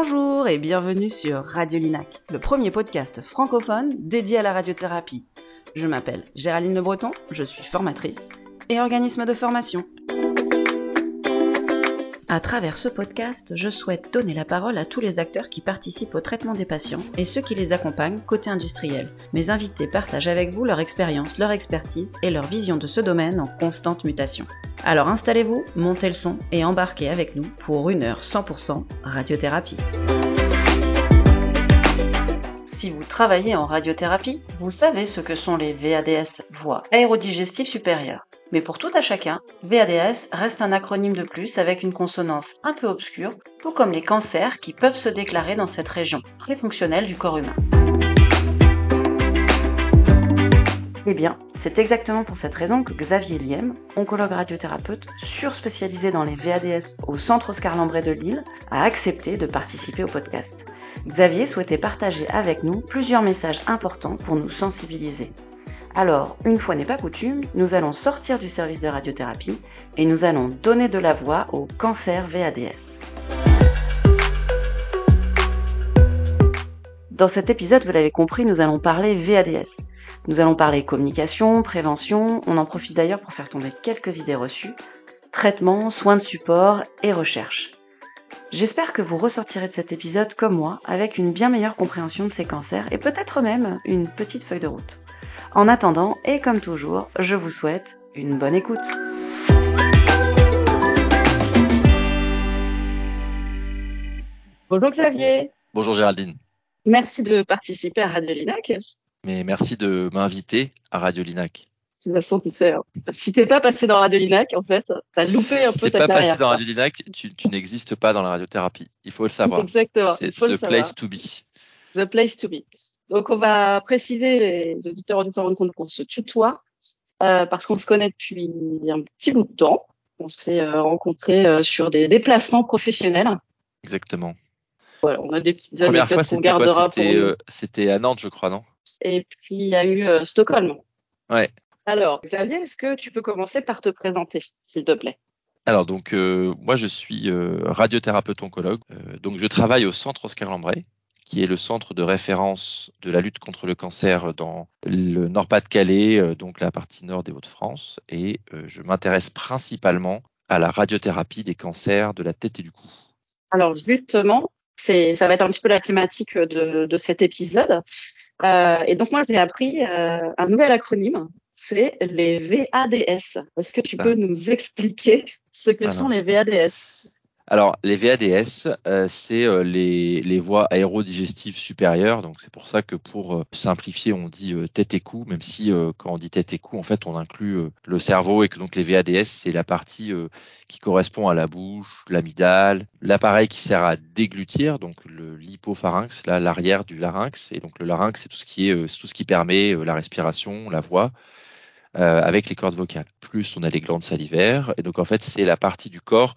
Bonjour et bienvenue sur Radio Linac, le premier podcast francophone dédié à la radiothérapie. Je m'appelle Géraldine Le Breton, je suis formatrice et organisme de formation. À travers ce podcast, je souhaite donner la parole à tous les acteurs qui participent au traitement des patients et ceux qui les accompagnent côté industriel. Mes invités partagent avec vous leur expérience, leur expertise et leur vision de ce domaine en constante mutation. Alors installez-vous, montez le son et embarquez avec nous pour une heure 100% radiothérapie. Si vous travaillez en radiothérapie, vous savez ce que sont les VADS, voies aérodigestives supérieures. Mais pour tout à chacun, VADS reste un acronyme de plus avec une consonance un peu obscure, tout comme les cancers qui peuvent se déclarer dans cette région très fonctionnelle du corps humain. Eh bien, c'est exactement pour cette raison que Xavier Liem, oncologue radiothérapeute surspécialisé dans les VADS au Centre Oscar Lambret de Lille, a accepté de participer au podcast. Xavier souhaitait partager avec nous plusieurs messages importants pour nous sensibiliser. Alors, une fois n'est pas coutume, nous allons sortir du service de radiothérapie et nous allons donner de la voix au cancer VADS. Dans cet épisode, vous l'avez compris, nous allons parler VADS. Nous allons parler communication, prévention, on en profite d'ailleurs pour faire tomber quelques idées reçues, traitement, soins de support et recherche. J'espère que vous ressortirez de cet épisode comme moi avec une bien meilleure compréhension de ces cancers et peut-être même une petite feuille de route. En attendant, et comme toujours, je vous souhaite une bonne écoute. Bonjour Xavier. Bonjour Géraldine. Merci de participer à Radio Linac. Mais merci de m'inviter à Radio Linac. De toute façon, tu sais, hein. si t'es pas passé dans Radio Linac, en fait, t'as loupé un si peu ta ta pas carrière. passé dans Radio Linac, tu, tu n'existes pas dans la radiothérapie. Il faut le savoir. Exactement. C'est the savoir. place to be. The place to be. Donc, on va préciser, les auditeurs auditeurs rendent compte qu'on se tutoie, euh, parce qu'on se connaît depuis un petit bout de temps. On s'est euh, rencontrés euh, sur des déplacements professionnels. Exactement. Voilà, on a des petites Première fois, qu'on c'était gardera C'était euh, c'était à Nantes, je crois, non? Et puis, il y a eu Stockholm. Ouais. Alors, Xavier, est-ce que tu peux commencer par te présenter, s'il te plaît? Alors donc euh, moi je suis euh, radiothérapeute oncologue. Euh, donc je travaille au centre Oscar Lambret, qui est le centre de référence de la lutte contre le cancer dans le Nord-Pas-de-Calais, euh, donc la partie nord des Hauts-de-France, et euh, je m'intéresse principalement à la radiothérapie des cancers de la tête et du cou. Alors, justement, c'est, ça va être un petit peu la thématique de, de cet épisode. Euh, et donc, moi, j'ai appris euh, un nouvel acronyme. C'est les VADS. Est-ce que tu Ah. peux nous expliquer ce que sont les VADS Alors, les VADS, euh, c'est euh, les, les voies aérodigestives supérieures. Donc, c'est pour ça que pour euh, simplifier, on dit tête et cou, même si quand on dit tête et cou, en fait, on inclut le cerveau et que donc les VADS, c'est la partie qui correspond à la bouche, l'amygdale, l'appareil qui sert à déglutir, donc l'hypopharynx, là, l'arrière du larynx. Et donc, le larynx, c'est tout ce qui est, tout ce qui permet la respiration, la voix. avec les cordes vocales. Plus on a les glandes salivaires, et donc en fait c'est la partie du corps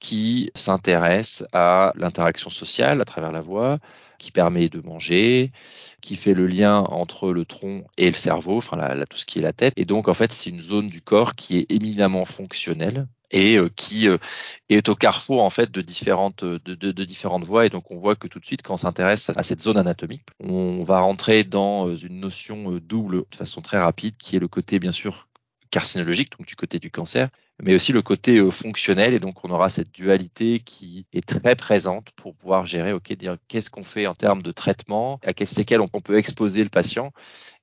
qui s'intéresse à l'interaction sociale à travers la voix, qui permet de manger, qui fait le lien entre le tronc et le cerveau, enfin tout ce qui est la tête. Et donc en fait, c'est une zone du corps qui est éminemment fonctionnelle et euh, qui euh, est au carrefour en fait de différentes de, de- différentes voies. Et donc on voit que tout de suite, quand on s'intéresse à cette zone anatomique, on va rentrer dans euh, une notion double de façon très rapide, qui est le côté bien sûr carcinologique, donc du côté du cancer, mais aussi le côté euh, fonctionnel. Et donc, on aura cette dualité qui est très présente pour pouvoir gérer, OK, dire qu'est-ce qu'on fait en termes de traitement, à quelles séquelles on, peut exposer le patient.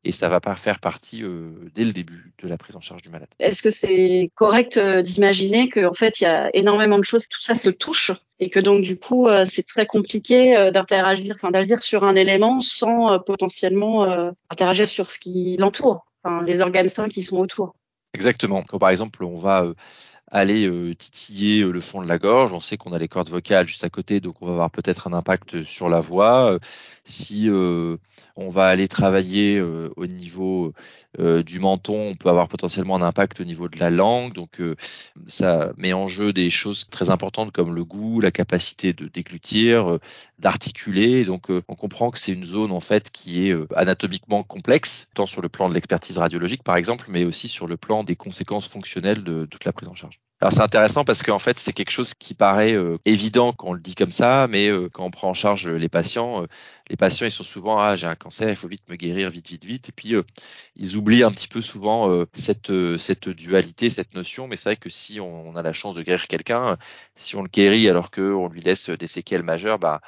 Et ça va pas faire partie euh, dès le début de la prise en charge du malade. Est-ce que c'est correct euh, d'imaginer qu'en fait, il y a énormément de choses, tout ça se touche et que donc, du coup, c'est très compliqué d'interagir, enfin, d'agir sur un élément sans potentiellement interagir sur ce qui l'entoure, enfin, les organes sains qui sont autour? Exactement. Quand par exemple, on va euh, aller euh, titiller euh, le fond de la gorge, on sait qu'on a les cordes vocales juste à côté, donc on va avoir peut-être un impact sur la voix. Si euh, on va aller travailler euh, au niveau euh, du menton, on peut avoir potentiellement un impact au niveau de la langue. Donc ça met en jeu des choses très importantes comme le goût, la capacité de déglutir, d'articuler. Donc on comprend que c'est une zone en fait qui est anatomiquement complexe, tant sur le plan de l'expertise radiologique par exemple, mais aussi sur le plan des conséquences fonctionnelles de toute la prise en charge. Alors c'est intéressant parce qu'en fait c'est quelque chose qui paraît euh, évident quand on le dit comme ça, mais euh, quand on prend en charge les patients, euh, les patients ils sont souvent ah j'ai un cancer, il faut vite me guérir vite vite vite, et puis ils oublient un petit peu souvent cette cette dualité, cette notion. Mais c'est vrai que si on, on, a la chance de guérir quelqu'un, si on le guérit alors qu'on lui laisse des séquelles majeures, bah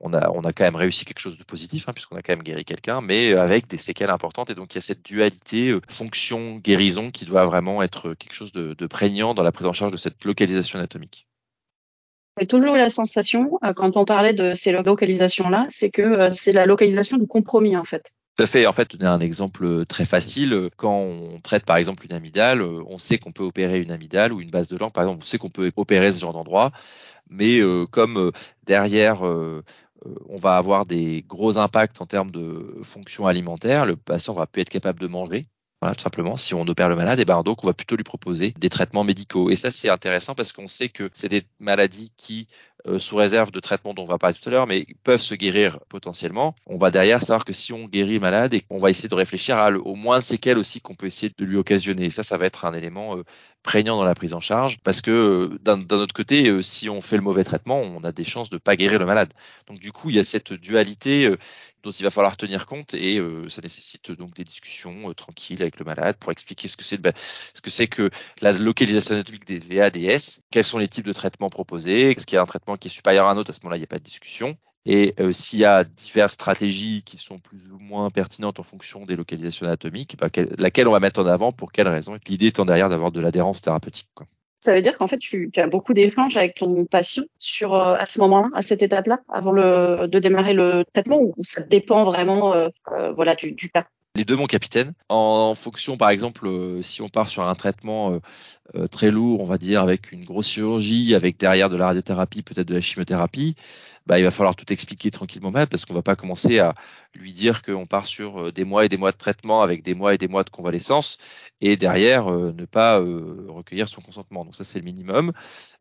on a, on a quand même réussi quelque chose de positif, hein, puisqu'on a quand même guéri quelqu'un, mais euh, avec des séquelles importantes. Et donc, il y a cette dualité euh, fonction-guérison qui doit vraiment être quelque chose de, de, prégnant dans la prise en charge de cette localisation anatomique. J'ai toujours la sensation, euh, quand on parlait de ces localisations-là, c'est que c'est la localisation du compromis, en fait. Tout à fait. En fait, on a un exemple très facile. Quand on traite par exemple une amygdale, on sait qu'on peut opérer une amygdale ou une base de langue. Par exemple, on sait qu'on peut opérer ce genre d'endroit. Mais comme derrière, euh, on va avoir des gros impacts en termes de fonction alimentaire. Le patient va plus être capable de manger. Voilà, tout simplement, si on opère le malade, et eh ben donc on va plutôt lui proposer des traitements médicaux. Et ça, c'est intéressant parce qu'on sait que c'est des maladies qui euh, sous réserve de traitements dont on va parler tout à l'heure, mais peuvent se guérir potentiellement. On va derrière savoir que si on guérit malade et qu'on va essayer de réfléchir à au moins de séquelles aussi qu'on peut essayer de lui occasionner. Et ça, ça va être un élément euh, prégnant dans la prise en charge parce que euh, d'un autre côté, si on fait le mauvais traitement, on a des chances de pas guérir le malade. Donc du coup, il y a cette dualité dont il va falloir tenir compte et ça nécessite donc des discussions tranquilles avec le malade pour expliquer ce que c'est ce que c'est que la localisation anatomique des VADS, quels sont les types de traitements proposés, est-ce qu'il y a un traitement qui est supérieur à un autre, à ce moment-là, il n'y a pas de discussion. Et euh, s'il y a diverses stratégies qui sont plus ou moins pertinentes en fonction des localisations anatomiques, bah, laquelle on va mettre en avant, pour quelles raisons L'idée étant derrière d'avoir de l'adhérence thérapeutique. Ça veut dire qu'en fait, tu, as beaucoup d'échanges avec ton patient sur euh, à ce moment-là, à cette étape-là, avant le, de démarrer le traitement, ou ça dépend vraiment euh, voilà, du, du cas? Les deux mon capitaine. En fonction, par exemple, euh, si on part sur un traitement euh, euh, très lourd, on va dire avec une grosse chirurgie, avec derrière de la radiothérapie, peut-être de la chimiothérapie, bah, il va falloir tout expliquer tranquillement mal parce qu'on va pas commencer à lui dire qu'on part sur des mois et des mois de traitement avec des mois et des mois de convalescence et derrière ne pas recueillir son consentement. Donc ça c'est le minimum.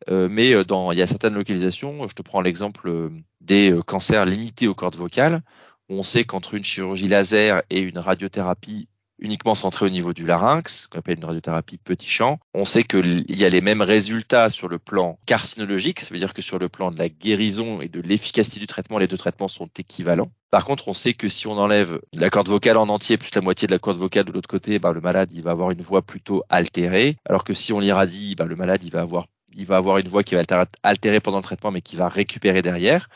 mais dans il y a certaines localisations, je te prends l'exemple des cancers limités aux cordes vocales on sait qu'entre une chirurgie laser et une radiothérapie uniquement centrée au niveau du larynx, qu'on appelle une radiothérapie petit champ, on sait qu'il y a les mêmes résultats sur le plan carcinologique, ça veut dire que sur le plan de la guérison et de l'efficacité du traitement, les deux traitements sont équivalents. Par contre, on sait que si on enlève la corde vocale en entier plus la moitié de la corde vocale de l'autre côté, ben, le malade il va avoir une voix plutôt altérée, alors que si on l'irradie, ben, le malade il va avoir il va avoir une voix qui va être altérée pendant le traitement mais qui va récupérer derrière.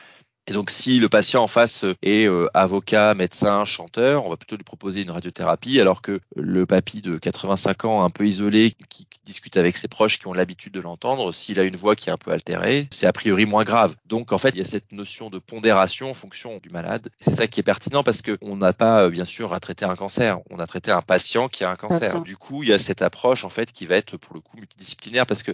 Et donc, si le patient en face est euh, avocat, médecin, chanteur, on va plutôt lui proposer une radiothérapie, alors que le papy de 85 ans, un peu isolé, qui, discute avec ses proches qui ont l'habitude de l'entendre, s'il a une voix qui est un peu altérée, c'est a priori moins grave. Donc, en fait, il y a cette notion de pondération en fonction du malade. C'est ça qui est pertinent parce que on n'a pas, euh, bien sûr, à traiter un cancer. On a traité un patient qui a un cancer. Du coup, il y a cette approche, en fait, qui va être, pour le coup, multidisciplinaire parce que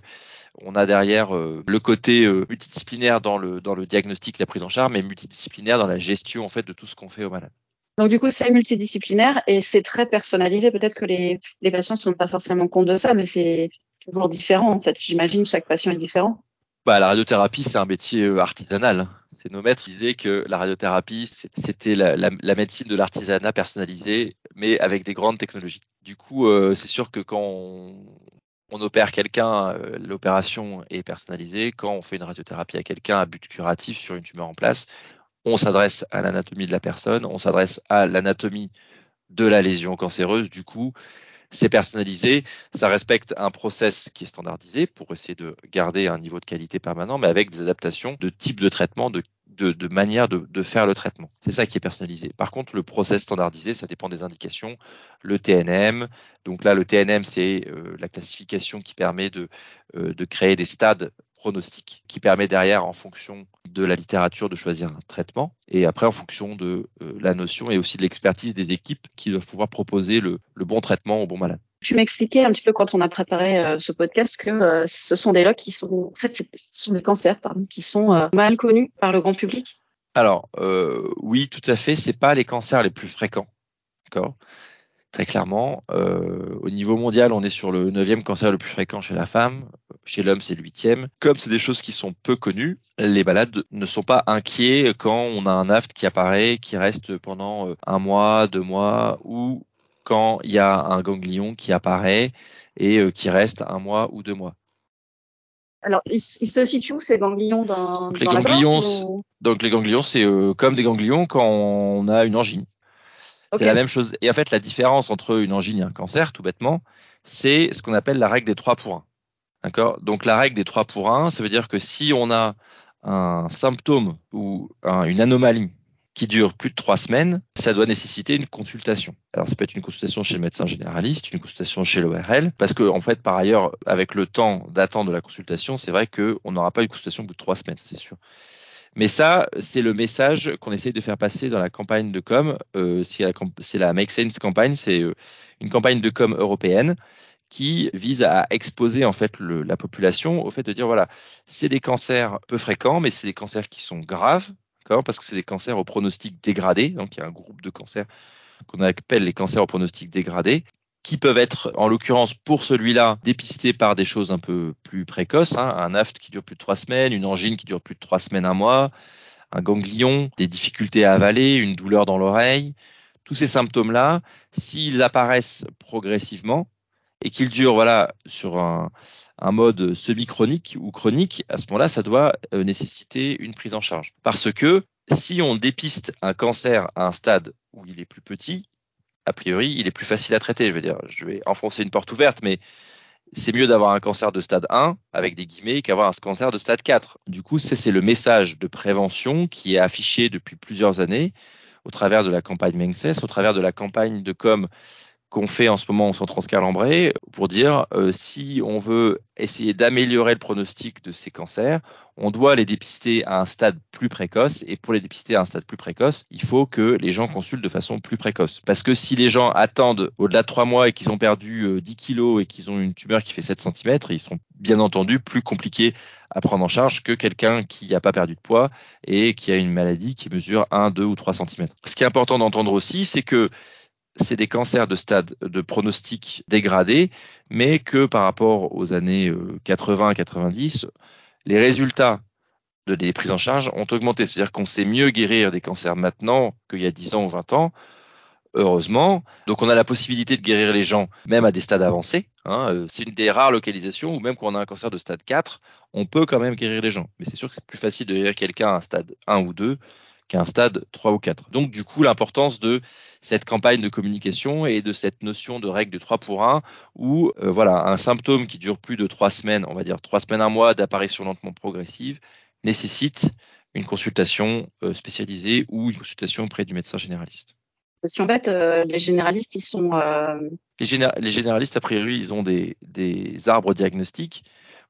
on a derrière euh, le côté multidisciplinaire dans le, dans le diagnostic, la prise en charge, mais multidisciplinaire dans la gestion en fait de tout ce qu'on fait au malade. Donc du coup, c'est multidisciplinaire et c'est très personnalisé. Peut-être que les, les patients ne rendent pas forcément compte de ça, mais c'est toujours différent en fait. J'imagine chaque patient est différent. Bah, la radiothérapie, c'est un métier euh, artisanal. C'est nos maîtres qui disaient que la radiothérapie, c'était la, la, la, médecine de l'artisanat personnalisé, mais avec des grandes technologies. Du coup, euh, c'est sûr que quand on, on opère quelqu'un, euh, l'opération est personnalisée. Quand on fait une radiothérapie à quelqu'un à but curatif sur une tumeur en place, on s'adresse à l'anatomie de la personne, on s'adresse à l'anatomie de la lésion cancéreuse. Du coup, c'est personnalisé, ça respecte un process qui est standardisé pour essayer de garder un niveau de qualité permanent, mais avec des adaptations de type de traitement, de de, manière de, de, faire le traitement. C'est ça qui est personnalisé. Par contre, le process standardisé, ça dépend des indications. Le TNM, donc là, le TNM, c'est euh, la classification qui permet de, euh, de créer des stades pronostiques, qui permet derrière, en fonction de la littérature, de choisir un traitement. Et après, en fonction de euh, la notion et aussi de l'expertise des équipes qui doivent pouvoir proposer le, le bon traitement au bon malade tu m'expliquais un petit peu quand on a préparé euh, ce podcast que euh, ce sont des lots qui sont, en fait, ce sont des cancers, pardon, qui sont euh, mal connus par le grand public. Alors oui, tout à fait. C'est pas les cancers les plus fréquents, d'accord? Très clairement, au niveau mondial, on est sur le neuvième cancer le plus fréquent chez la femme. Chez l'homme, c'est le huitième. Comme c'est des choses qui sont peu connues, les malades ne sont pas inquiets quand on a un aft qui apparaît, qui reste pendant un mois, deux mois, ou quand il y a un ganglion qui apparaît et euh, qui reste un mois ou deux mois. Alors, ils, se situent où ces ganglions dans, donc, les ganglions, Donc les ganglions, c'est euh, comme des ganglions quand on a une angine. C'est la même chose. Et en fait, la différence entre une angine et un cancer, tout bêtement, c'est ce qu'on appelle la règle des 3 pour 1. D'accord? Donc la règle des 3 pour 1, ça veut dire que si on a un symptôme ou une anomalie qui dure plus de trois semaines, ça doit nécessiter une consultation. Alors ça peut être une consultation chez le médecin généraliste, une consultation chez l'ORL, parce que en fait par ailleurs avec le temps d'attente de la consultation, c'est vrai qu'on n'aura pas une consultation au bout de trois semaines, c'est sûr. Mais ça, c'est le message qu'on essaye de faire passer dans la campagne de com. Euh, c'est la, Make Sense campagne, c'est euh, une campagne de com européenne qui vise à exposer en fait la population au fait de dire voilà, c'est des cancers peu fréquents, mais c'est des cancers qui sont graves, parce que c'est des cancers au pronostic dégradé. Donc il y a un groupe de cancers qu'on appelle les cancers au pronostic dégradé, qui peuvent être, en l'occurrence pour celui-là, dépistés par des choses un peu plus précoces, hein. un aft qui dure plus de trois semaines, une angine qui dure plus de trois semaines, un mois, un ganglion, des difficultés à avaler, une douleur dans l'oreille. Tous ces symptômes-là, s'ils apparaissent progressivement et qu'ils durent voilà sur un, un mode semi-chronique ou chronique, à ce moment-là, ça doit euh, nécessiter une prise en charge. Parce que si on dépiste un cancer à un stade où il est plus petit, a priori, il est plus facile à traiter. Je veux dire, je vais enfoncer une porte ouverte, mais c'est mieux d'avoir un cancer de stade 1 avec des guillemets qu'avoir un cancer de stade 4. Du coup, c'est le message de prévention qui est affiché depuis plusieurs années au travers de la campagne Menses, au travers de la campagne de com qu'on fait en ce moment au centre pour dire euh, si on veut essayer d'améliorer le pronostic de ces cancers, on doit les dépister à un stade plus précoce et pour les dépister à un stade plus précoce, il faut que les gens consultent de façon plus précoce. Parce que si les gens attendent au-delà de trois mois et qu'ils ont perdu 10 euh, kilos et qu'ils ont une tumeur qui fait 7 cm, ils seront bien entendu plus compliqués à prendre en charge que quelqu'un qui n'a pas perdu de poids et qui a une maladie qui mesure 1, 2 ou 3 cm. Ce qui est important d'entendre aussi, c'est que c'est des cancers de stade de pronostic dégradé, mais que par rapport aux années 80-90, euh, les résultats de des prises en charge ont augmenté. C'est-à-dire qu'on sait mieux guérir des cancers maintenant qu'il y a 10 ans ou 20 ans, heureusement. Donc on a la possibilité de guérir les gens même à des stades avancés. Hein. Euh, c'est une des rares localisations où même quand on a un cancer de stade 4, on peut quand même guérir les gens. Mais c'est sûr que c'est plus facile de guérir quelqu'un à un stade 1 ou 2 qu'à un stade 3 ou 4. Donc du coup l'importance de cette campagne de communication et de cette notion de règle de 3 pour 1 où euh, voilà un symptôme qui dure plus de 3 semaines, on va dire 3 semaines, un mois d'apparition lentement progressive nécessite une consultation euh, spécialisée ou une consultation auprès du médecin généraliste. Question bête, euh, les généralistes, ils sont... Les, les, généralistes, a priori, ils ont des, des arbres diagnostiques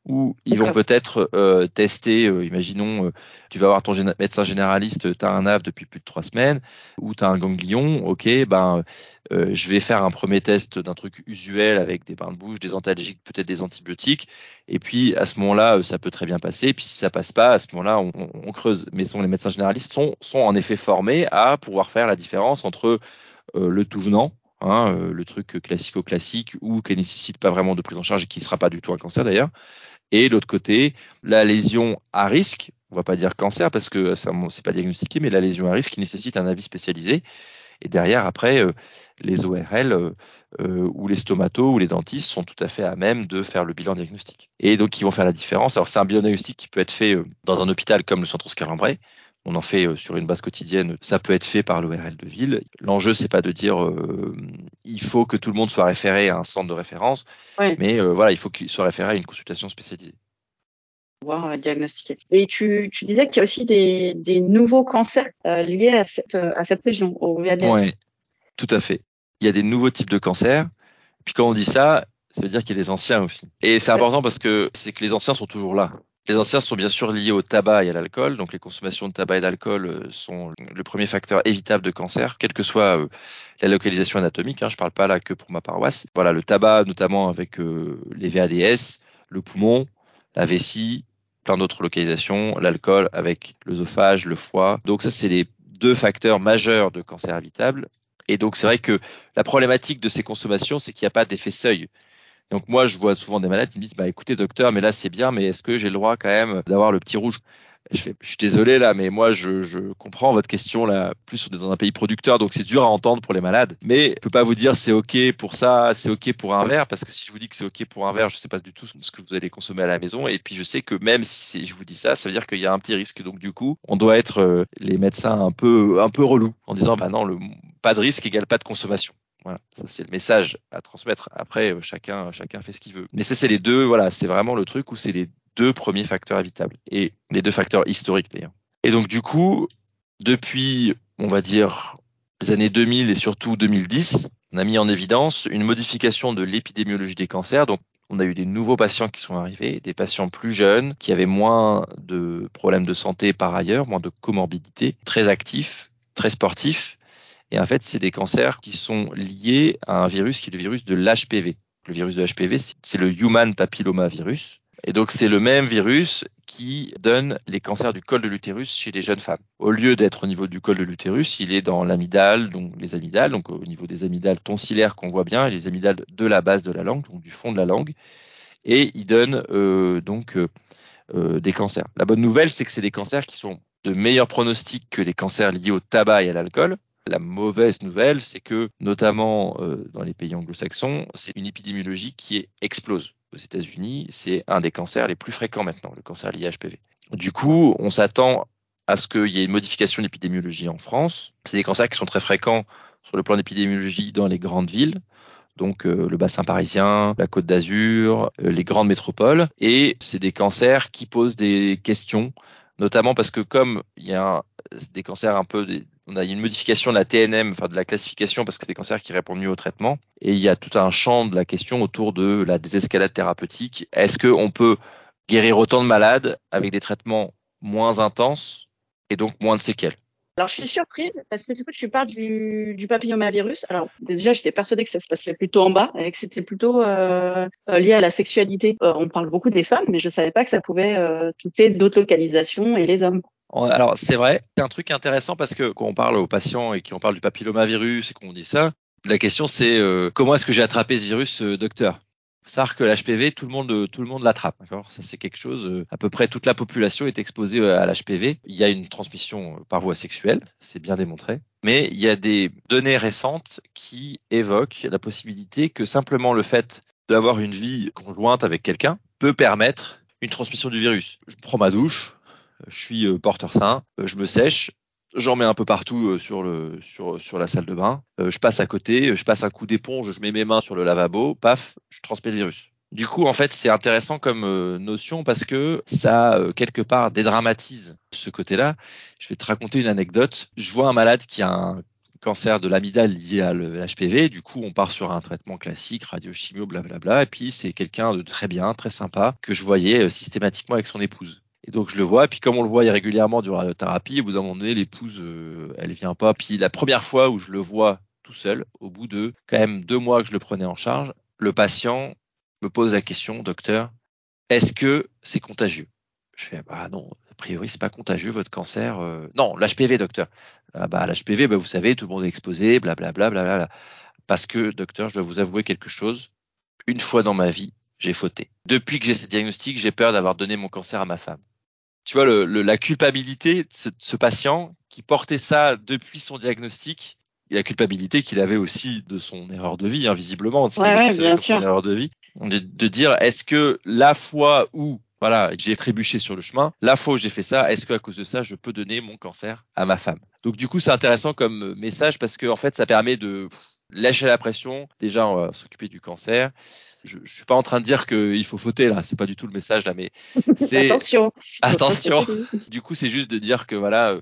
où ils vont peut-être euh, tester, euh, imaginons, euh, tu vas voir ton médecin généraliste, tu as un AV depuis plus de trois semaines, ou tu as un ganglion, ok, ben je vais faire un premier test d'un truc usuel avec des bains de bouche, des antalgiques, peut-être des antibiotiques, et puis à ce moment-là, ça peut très bien passer, et puis si ça passe pas, à ce moment-là, on, on, creuse. Mais sont, les médecins généralistes sont, sont en effet formés à pouvoir faire la différence entre le tout venant, Hein, le truc classico-classique ou qui nécessite pas vraiment de prise en charge et qui ne sera pas du tout un cancer d'ailleurs, et l'autre côté, la lésion à risque, on va pas dire cancer parce que ça c'est pas diagnostiqué, mais la lésion à risque qui nécessite un avis spécialisé. Et derrière, après, euh, les ORL euh, euh, ou les stomatos ou les dentistes sont tout à fait à même de faire le bilan diagnostique. Et donc, ils vont faire la différence. Alors, c'est un bilan diagnostic qui peut être fait dans un hôpital comme le centre Oscar on en fait euh, sur une base quotidienne. Ça peut être fait par l'ORL de ville. L'enjeu, c'est pas de dire euh, il faut que tout le monde soit référé à un centre de référence, mais euh, voilà, il faut qu'il soit référé à une consultation spécialisée. Voir diagnostiquer. Et tu, disais qu'il y a aussi des, nouveaux cancers liés à cette, à cette région, au VADS. Oui, tout à fait. Il y a des nouveaux types de cancers. Puis quand on dit ça, ça veut dire qu'il y a des anciens aussi. Et c'est important parce que c'est que les anciens sont toujours là. Les anciens sont bien sûr liés au tabac et à l'alcool, donc les consommations de tabac et d'alcool euh, sont le premier facteur évitable de cancer, quelle que soit euh, la localisation anatomique. Hein, je ne parle pas là que pour ma paroisse. Voilà, le tabac notamment avec euh, les VADS, le poumon, la vessie, plein d'autres localisations, l'alcool avec l'œsophage, le foie. Donc ça, c'est les deux facteurs majeurs de cancer évitable. Et donc c'est vrai que la problématique de ces consommations, c'est qu'il n'y a pas d'effet seuil. Donc moi, je vois souvent des malades qui me disent, bah écoutez docteur, mais là c'est bien, mais est-ce que j'ai le droit quand même d'avoir le petit rouge? Je, fais, je suis désolé là, mais moi je, comprends votre question là. Plus on est dans un pays producteur, donc c'est dur à entendre pour les malades. Mais je peux pas vous dire c'est ok pour ça, c'est ok pour un verre, parce que si je vous dis que c'est ok pour un verre, je sais pas du tout ce que vous allez consommer à la maison. Et puis je sais que même si je vous dis ça, ça veut dire qu'il y a un petit risque. Donc du coup, on doit être euh, les médecins un peu un peu relous en disant bah non, le pas de risque égale pas de consommation. Voilà, ça c'est le message à transmettre. Après, euh, chacun chacun fait ce qu'il veut. Mais ça c'est les deux. Voilà, c'est vraiment le truc où c'est les deux premiers facteurs évitables et les deux facteurs historiques d'ailleurs. Et donc du coup, depuis, on va dire, les années 2000 et surtout 2010, on a mis en évidence une modification de l'épidémiologie des cancers. Donc on a eu des nouveaux patients qui sont arrivés, des patients plus jeunes, qui avaient moins de problèmes de santé par ailleurs, moins de comorbidités, très actifs, très sportifs. Et en fait, c'est des cancers qui sont liés à un virus qui est le virus de l'HPV. Le virus de HPV, c'est le Human Papillomavirus. Et donc c'est le même virus qui donne les cancers du col de l'utérus chez les jeunes femmes. Au lieu d'être au niveau du col de l'utérus, il est dans l'amygdale, donc les amygdales, donc au niveau des amygdales tonsillaires qu'on voit bien, et les amygdales de la base de la langue, donc du fond de la langue, et il donne euh, donc euh, euh, des cancers. La bonne nouvelle, c'est que c'est des cancers qui sont de meilleurs pronostics que les cancers liés au tabac et à l'alcool. La mauvaise nouvelle, c'est que, notamment euh, dans les pays anglo-saxons, c'est une épidémiologie qui explose. Aux États-Unis, c'est un des cancers les plus fréquents maintenant, le cancer lié à HPV. Du coup, on s'attend à ce qu'il y ait une modification de l'épidémiologie en France. C'est des cancers qui sont très fréquents sur le plan d'épidémiologie dans les grandes villes, donc euh, le bassin parisien, la côte d'Azur, euh, les grandes métropoles. Et c'est des cancers qui posent des questions, notamment parce que comme il y a des cancers un peu on a une modification de la TNM, enfin de la classification, parce que c'est des cancers qui répondent mieux au traitement. Et il y a tout un champ de la question autour de la désescalade thérapeutique. Est-ce qu'on peut guérir autant de malades avec des traitements moins intenses et donc moins de séquelles? Alors, je suis surprise parce que du coup, tu parles du, papillomavirus. Alors, déjà, j'étais persuadée que ça se passait plutôt en bas et que c'était plutôt euh, euh lié à la sexualité. Euh, on parle beaucoup des femmes, mais je savais pas que ça pouvait toucher d'autres localisations et les hommes. Alors c'est vrai, c'est un truc intéressant parce que quand on parle aux patients et qu'on parle du papillomavirus et qu'on dit ça, la question c'est euh, comment est-ce que j'ai attrapé ce virus, euh, docteur? Faut savoir que l'HPV, tout le monde, tout le monde l'attrape. D'accord? Ça, c'est quelque chose. Euh, à peu près toute la population est exposée à l'HPV. Il y a une transmission par voie sexuelle, c'est bien démontré. Mais il y a des données récentes qui évoquent la possibilité que simplement le fait d'avoir une vie conjointe avec quelqu'un peut permettre une transmission du virus. Je prends ma douche, je suis euh, porteur sain, euh, je me sèche, j'en mets un peu partout euh, sur la salle de bain, je passe à côté, je passe un coup d'éponge, je mets mes mains sur le lavabo, paf, je transmets le virus. Du coup, en fait, c'est intéressant comme notion parce que ça, quelque part, dédramatise ce côté-là. Je vais te raconter une anecdote. Je vois un malade qui a un cancer de l'amygdale lié à l'HPV. Du coup, on part sur un traitement classique, radiochimio, blablabla. Et puis, c'est quelqu'un de très bien, très sympa, que je voyais systématiquement avec son épouse. Et donc je le vois, et puis comme on le voit régulièrement durant la thérapie, au bout d'un moment donné, l'épouse, euh, elle vient pas. Puis la première fois où je le vois tout seul, au bout de quand même deux mois que je le prenais en charge, le patient me pose la question, docteur, est-ce que c'est contagieux? Je fais, bah non, a priori c'est pas contagieux votre cancer. Euh... Non, l'HPV, docteur. Ah bah l'HPV, bah, vous savez, tout le monde est exposé, blablabla, bla, bla, bla, Parce que, docteur, je dois vous avouer quelque chose. Une fois dans ma vie, j'ai fauté. Depuis que j'ai ce diagnostic, j'ai peur d'avoir donné mon cancer à ma femme tu vois, le, la culpabilité de ce, patient qui portait ça depuis son diagnostic et la culpabilité qu'il avait aussi de son erreur de vie, hein, visiblement, ouais, bien sûr. Son erreur de vie, de, de dire est-ce que la fois où voilà, j'ai trébuché sur le chemin. La fois où j'ai fait ça, est-ce qu'à cause de ça, je peux donner mon cancer à ma femme? Donc du coup, c'est intéressant comme message parce que en fait, ça permet de lâcher la pression. Déjà, on va s'occuper du cancer je, je suis pas en train de dire qu'il faut fauter là, c'est pas du tout le message là, mais c'est attention. Attention. du coup, c'est juste de dire que voilà, euh,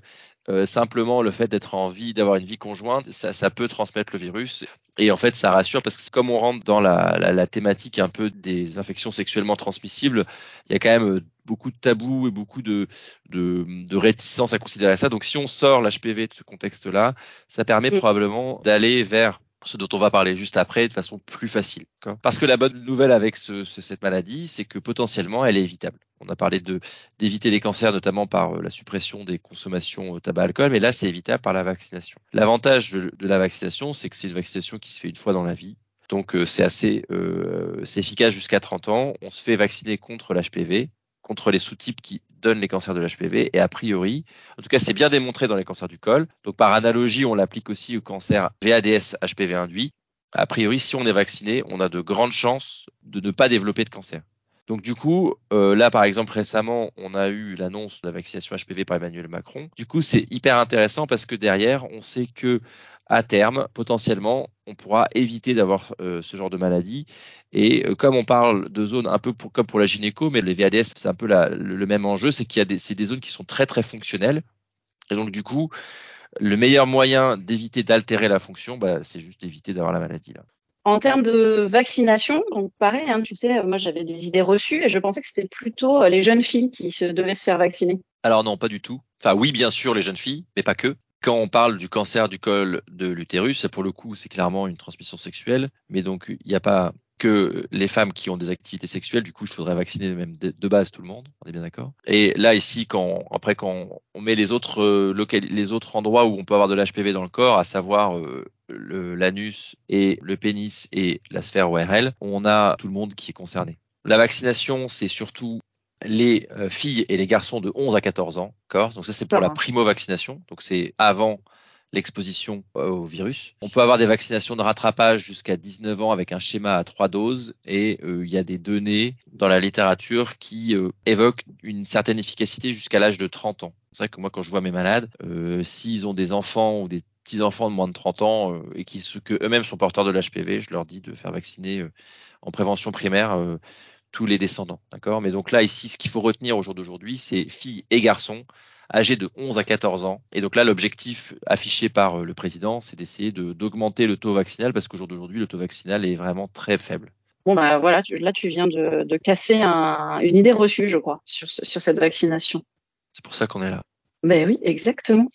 euh, simplement le fait d'être en vie, d'avoir une vie conjointe, ça, ça, peut transmettre le virus. Et en fait, ça rassure parce que comme on rentre dans la, la, la, thématique un peu des infections sexuellement transmissibles, il y a quand même euh, beaucoup de tabous et beaucoup de, de, de réticence à considérer ça. Donc si on sort l'HPV de ce contexte-là, ça permet mm. probablement d'aller vers ce dont on va parler juste après de façon plus facile. Parce que la bonne nouvelle avec ce, cette maladie, c'est que potentiellement, elle est évitable. On a parlé de d'éviter les cancers notamment par euh, la suppression des consommations tabac-alcool, mais là, c'est évitable par la vaccination. L'avantage de, la vaccination, c'est que c'est une vaccination qui se fait une fois dans la vie. Donc euh, c'est assez euh, c'est efficace jusqu'à 30 ans. On se fait vacciner contre l'HPV, contre les sous-types qui donne les cancers de l'HPV et a priori, en tout cas c'est bien démontré dans les cancers du col. Donc par analogie, on l'applique aussi au cancer VADS HPV induit. A priori, si on est vacciné, on a de grandes chances de ne pas développer de cancer. Donc du coup, euh, là par exemple récemment, on a eu l'annonce de la vaccination HPV par Emmanuel Macron. Du coup, c'est hyper intéressant parce que derrière, on sait que à terme, potentiellement, on pourra éviter d'avoir euh, ce genre de maladie. Et euh, comme on parle de zones un peu comme pour la gynéco, mais les VADS, c'est un peu le, même enjeu, c'est qu'il y a des, des zones qui sont très très fonctionnelles. Et donc du coup, le meilleur moyen d'éviter d'altérer la fonction, bah, c'est juste d'éviter d'avoir la maladie. Là. En termes de vaccination, donc pareil, hein, tu sais, moi j'avais des idées reçues et je pensais que c'était plutôt euh, les jeunes filles qui se devaient se faire vacciner. Alors non, pas du tout. Enfin oui, bien sûr, les jeunes filles, mais pas que. Quand on parle du cancer du col de l'utérus, pour le coup, c'est clairement une transmission sexuelle, mais donc il n'y a pas que les femmes qui ont des activités sexuelles, du coup, il faudrait vacciner même de, base tout le monde. On est bien d'accord. Et là ici, quand après quand on met les autres euh, les autres endroits où on peut avoir de l'HPV dans le corps, à savoir euh, l'anus et le pénis et la sphère ORL, on a tout le monde qui est concerné. La vaccination, c'est surtout les euh, filles et les garçons de 11 à 14 ans. Donc ça, c'est pour la primo-vaccination. Donc c'est avant l'exposition euh, au virus. On peut avoir des vaccinations de rattrapage jusqu'à 19 ans avec un schéma à trois doses et euh, il y a des données dans la littérature qui évoquent une certaine efficacité jusqu'à l'âge de 30 ans. C'est vrai que moi, quand je vois mes malades, s'ils ont des enfants ou des petits enfants de moins de 30 ans et qui que eux-mêmes sont porteurs de l'HPV, je leur dis de faire vacciner en prévention primaire tous les descendants. D'accord? Mais donc là, ici, ce qu'il faut retenir au jour d'aujourd'hui, c'est filles et garçons âgés de 11 à 14 ans. Et donc là, l'objectif affiché par euh, le président, c'est d'essayer d'augmenter le taux vaccinal parce qu'au jour d'aujourd'hui, le taux vaccinal est vraiment très faible. Bon, bah voilà, là, tu viens de, casser une idée reçue, je crois, sur, sur cette vaccination. C'est pour ça qu'on est là. Ben oui, exactement.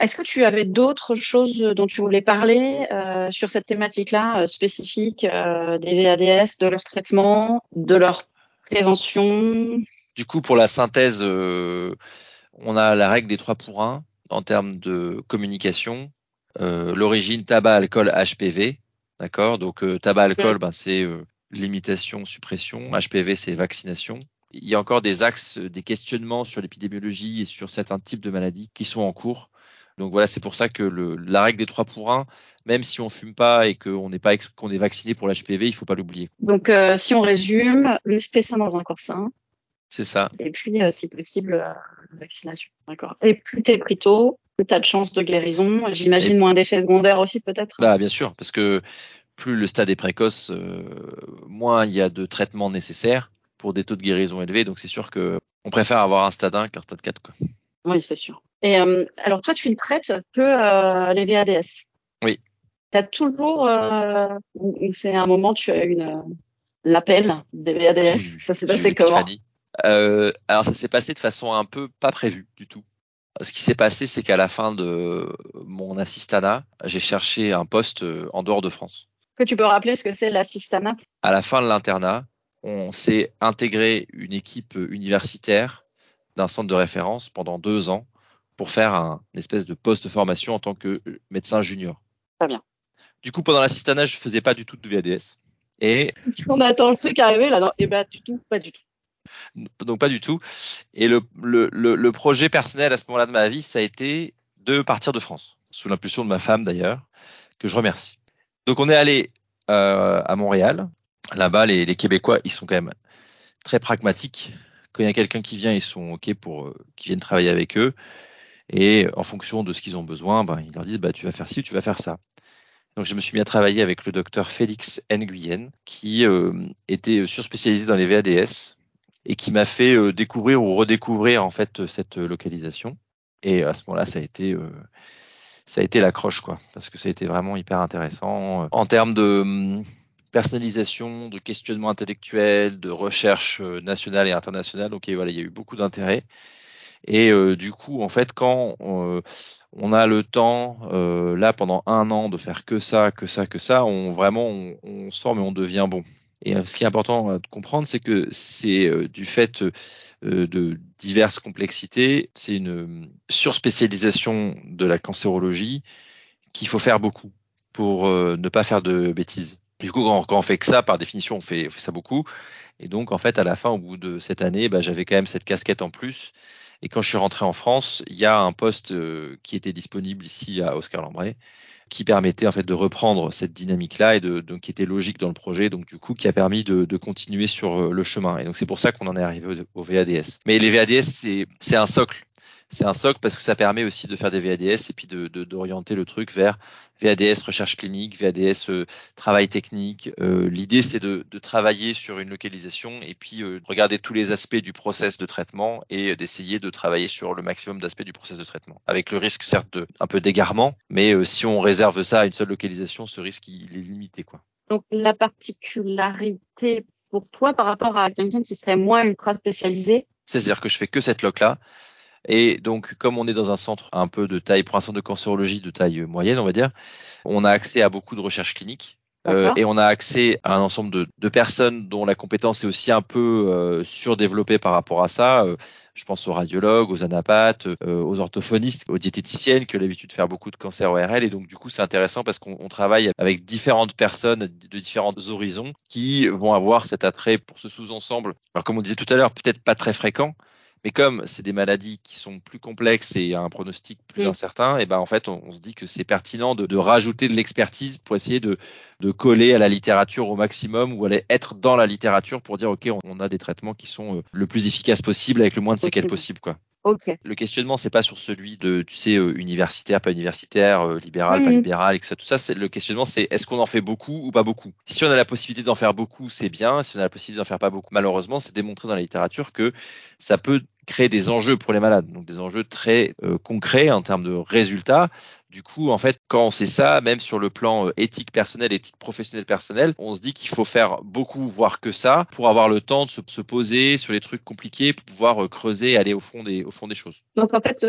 Est-ce que tu avais d'autres choses dont tu voulais parler euh, sur cette thématique-là, euh, spécifique euh, des VADS, de leur traitement, de leur prévention? Du coup, pour la synthèse, on a la règle des 3 pour 1 en termes de communication. L'origine tabac, alcool, HPV. D'accord? Donc, tabac, alcool, ben, c'est limitation, suppression. HPV, c'est vaccination. Il y a encore des axes, des questionnements sur l'épidémiologie et sur certains types de maladies qui sont en cours. Donc voilà, c'est pour ça que le, la règle des 3 pour 1, même si on fume pas et qu'on n'est pas qu'on est vacciné pour l'HPV, il faut pas l'oublier. Donc euh, si on résume, l'esprit sain dans un corps sain. C'est ça. Et puis euh, si possible euh, vaccination. D'accord. Et plus t'es pris tôt, plus t'as de chances de guérison. J'imagine moins d'effets secondaires aussi peut-être. Bah bien sûr, parce que plus le stade est précoce, moins il y a de traitements nécessaires pour des taux de guérison élevés. Donc c'est sûr que on préfère avoir un stade 1 qu'un stade 4 quoi. Oui, c'est sûr. Et euh, alors toi, tu ne traites que euh, les VADS. Oui. Tu as toujours, euh, c'est un moment, tu as une l'appel des VADS. Ça s'est passé comment? euh, Alors ça s'est passé de façon un peu pas prévue du tout. Ce qui s'est passé, c'est qu'à la fin de mon assistana, j'ai cherché un poste en dehors de France. Que tu peux rappeler ce que c'est l'assistana? À la fin de l'internat, on s'est intégré une équipe universitaire d'un centre de référence pendant deux ans pour faire un espèce de poste de formation en tant que médecin junior. Très bien. Du coup, pendant l'assistanat, je faisais pas du tout de VADS. Et on attend le truc arriver là, non Et eh ben du tout, pas du tout. Donc pas du tout. Et le, le, le, projet personnel à ce moment-là de ma vie, ça a été de partir de France, sous l'impulsion de ma femme d'ailleurs, que je remercie. Donc on est allé euh, à Montréal. Là-bas, les, les Québécois, ils sont quand même très pragmatiques. Quand il y a quelqu'un qui vient, ils sont ok pour euh, qu'ils viennent travailler avec eux. Et en fonction de ce qu'ils ont besoin, ben, ils leur disent bah, tu vas faire ci, tu vas faire ça. Donc je me suis mis à travailler avec le docteur Félix Nguyen, qui euh, était surspécialisé dans les VADS et qui m'a fait euh, découvrir ou redécouvrir en fait cette localisation. Et à ce moment-là, ça a été euh, ça a été l'accroche quoi, parce que ça a été vraiment hyper intéressant en termes de hum, personnalisation, de questionnement intellectuel, de recherche nationale et internationale. Donc voilà, il y a eu beaucoup d'intérêt. Et euh, du coup, en fait, quand euh, on a le temps, euh, là, pendant un an, de faire que ça, que ça, que ça, on vraiment, on, on se forme et on devient bon. Et ce qui est important de comprendre, c'est que c'est du fait de diverses complexités, c'est une surspécialisation de la cancérologie qu'il faut faire beaucoup pour ne pas faire de bêtises. Du coup, quand, on fait que ça, par définition, on fait, on fait ça beaucoup. Et donc, en fait, à la fin, au bout de cette année, bah, j'avais quand même cette casquette en plus. Et quand je suis rentré en France, il y a un poste euh, qui était disponible ici à Oscar Lambray, qui permettait en fait de reprendre cette dynamique-là et de, donc qui était logique dans le projet, donc du coup qui a permis de, de continuer sur euh, le chemin. Et donc c'est pour ça qu'on en est arrivé au, au VADS. Mais les VADS, c'est un socle c'est un socle parce que ça permet aussi de faire des VADS et puis de d'orienter le truc vers VADS recherche clinique, VADS euh, travail technique. Euh, l'idée c'est de, de, travailler sur une localisation et puis euh, regarder tous les aspects du process de traitement et d'essayer de travailler sur le maximum d'aspects du process de traitement. Avec le risque certes de, un peu d'égarement, mais si on réserve ça à une seule localisation, ce risque il est limité quoi. Donc la particularité pour toi par rapport à quelqu'un qui serait moins ultra spécialisé C'est-à-dire que je fais que cette loc là et donc, comme on est dans un centre un peu de taille, pour un centre de cancérologie de taille moyenne, on va dire, on a accès à beaucoup de recherches cliniques. Euh, et on a accès à un ensemble de, de, personnes dont la compétence est aussi un peu euh, surdéveloppée par rapport à ça. Euh, je pense aux radiologues, aux anapathes, euh, aux orthophonistes, aux diététiciennes qui ont l'habitude de faire beaucoup de cancer ORL. Et donc, du coup, c'est intéressant parce qu'on travaille avec différentes personnes de différents horizons qui vont avoir cet attrait pour ce sous-ensemble. Alors, comme on disait tout à l'heure, peut-être pas très fréquent, mais comme c'est des maladies qui sont plus complexes et un pronostic plus incertain, et ben en fait on, se dit que c'est pertinent de, de, rajouter de l'expertise pour essayer de, de, coller à la littérature au maximum ou aller être dans la littérature pour dire ok on, a des traitements qui sont euh, le plus efficaces possible avec le moins de séquelles possible quoi. Okay. Le questionnement, c'est pas sur celui de, tu sais, euh, universitaire, pas universitaire, euh, libéral, pas libéral, etc. Tout ça, c'est le questionnement, c'est est-ce qu'on en fait beaucoup ou pas beaucoup? Si on a la possibilité d'en faire beaucoup, c'est bien. Si on a la possibilité d'en faire pas beaucoup, malheureusement, c'est démontré dans la littérature que ça peut créer des enjeux pour les malades, donc des enjeux très euh, concrets en termes de résultats, du coup, en fait, quand on sait ça, même sur le plan euh, éthique personnel, éthique professionnelle personnelle, on se dit qu'il faut faire beaucoup, voire que ça, pour avoir le temps de se, poser sur les trucs compliqués, pour pouvoir euh, creuser, aller au fond des, au fond des choses. Donc en fait,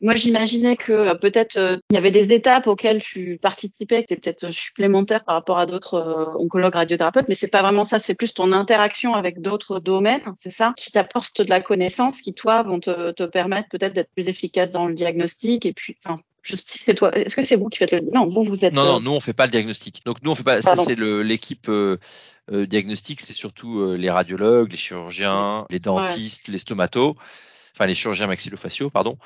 moi j'imaginais que peut-être il y avait des étapes auxquelles tu participais, qui étaient peut-être supplémentaires par rapport à d'autres oncologues radiothérapeutes, mais c'est pas vraiment ça. C'est plus ton interaction avec d'autres domaines, c'est ça, qui t'apporte de la connaissance, qui toi vont te, te permettre peut-être d'être plus efficace dans le diagnostic et puis, enfin, toi. Est-ce que c'est vous qui faites le Non, vous vous êtes. Non, non, euh, nous on fait pas le diagnostic. Donc nous on fait pas. Ça c'est l'équipe euh, euh, diagnostic, c'est surtout euh, les radiologues, les chirurgiens, les dentistes, les stomatos, enfin les chirurgiens maxillofaciaux, pardon,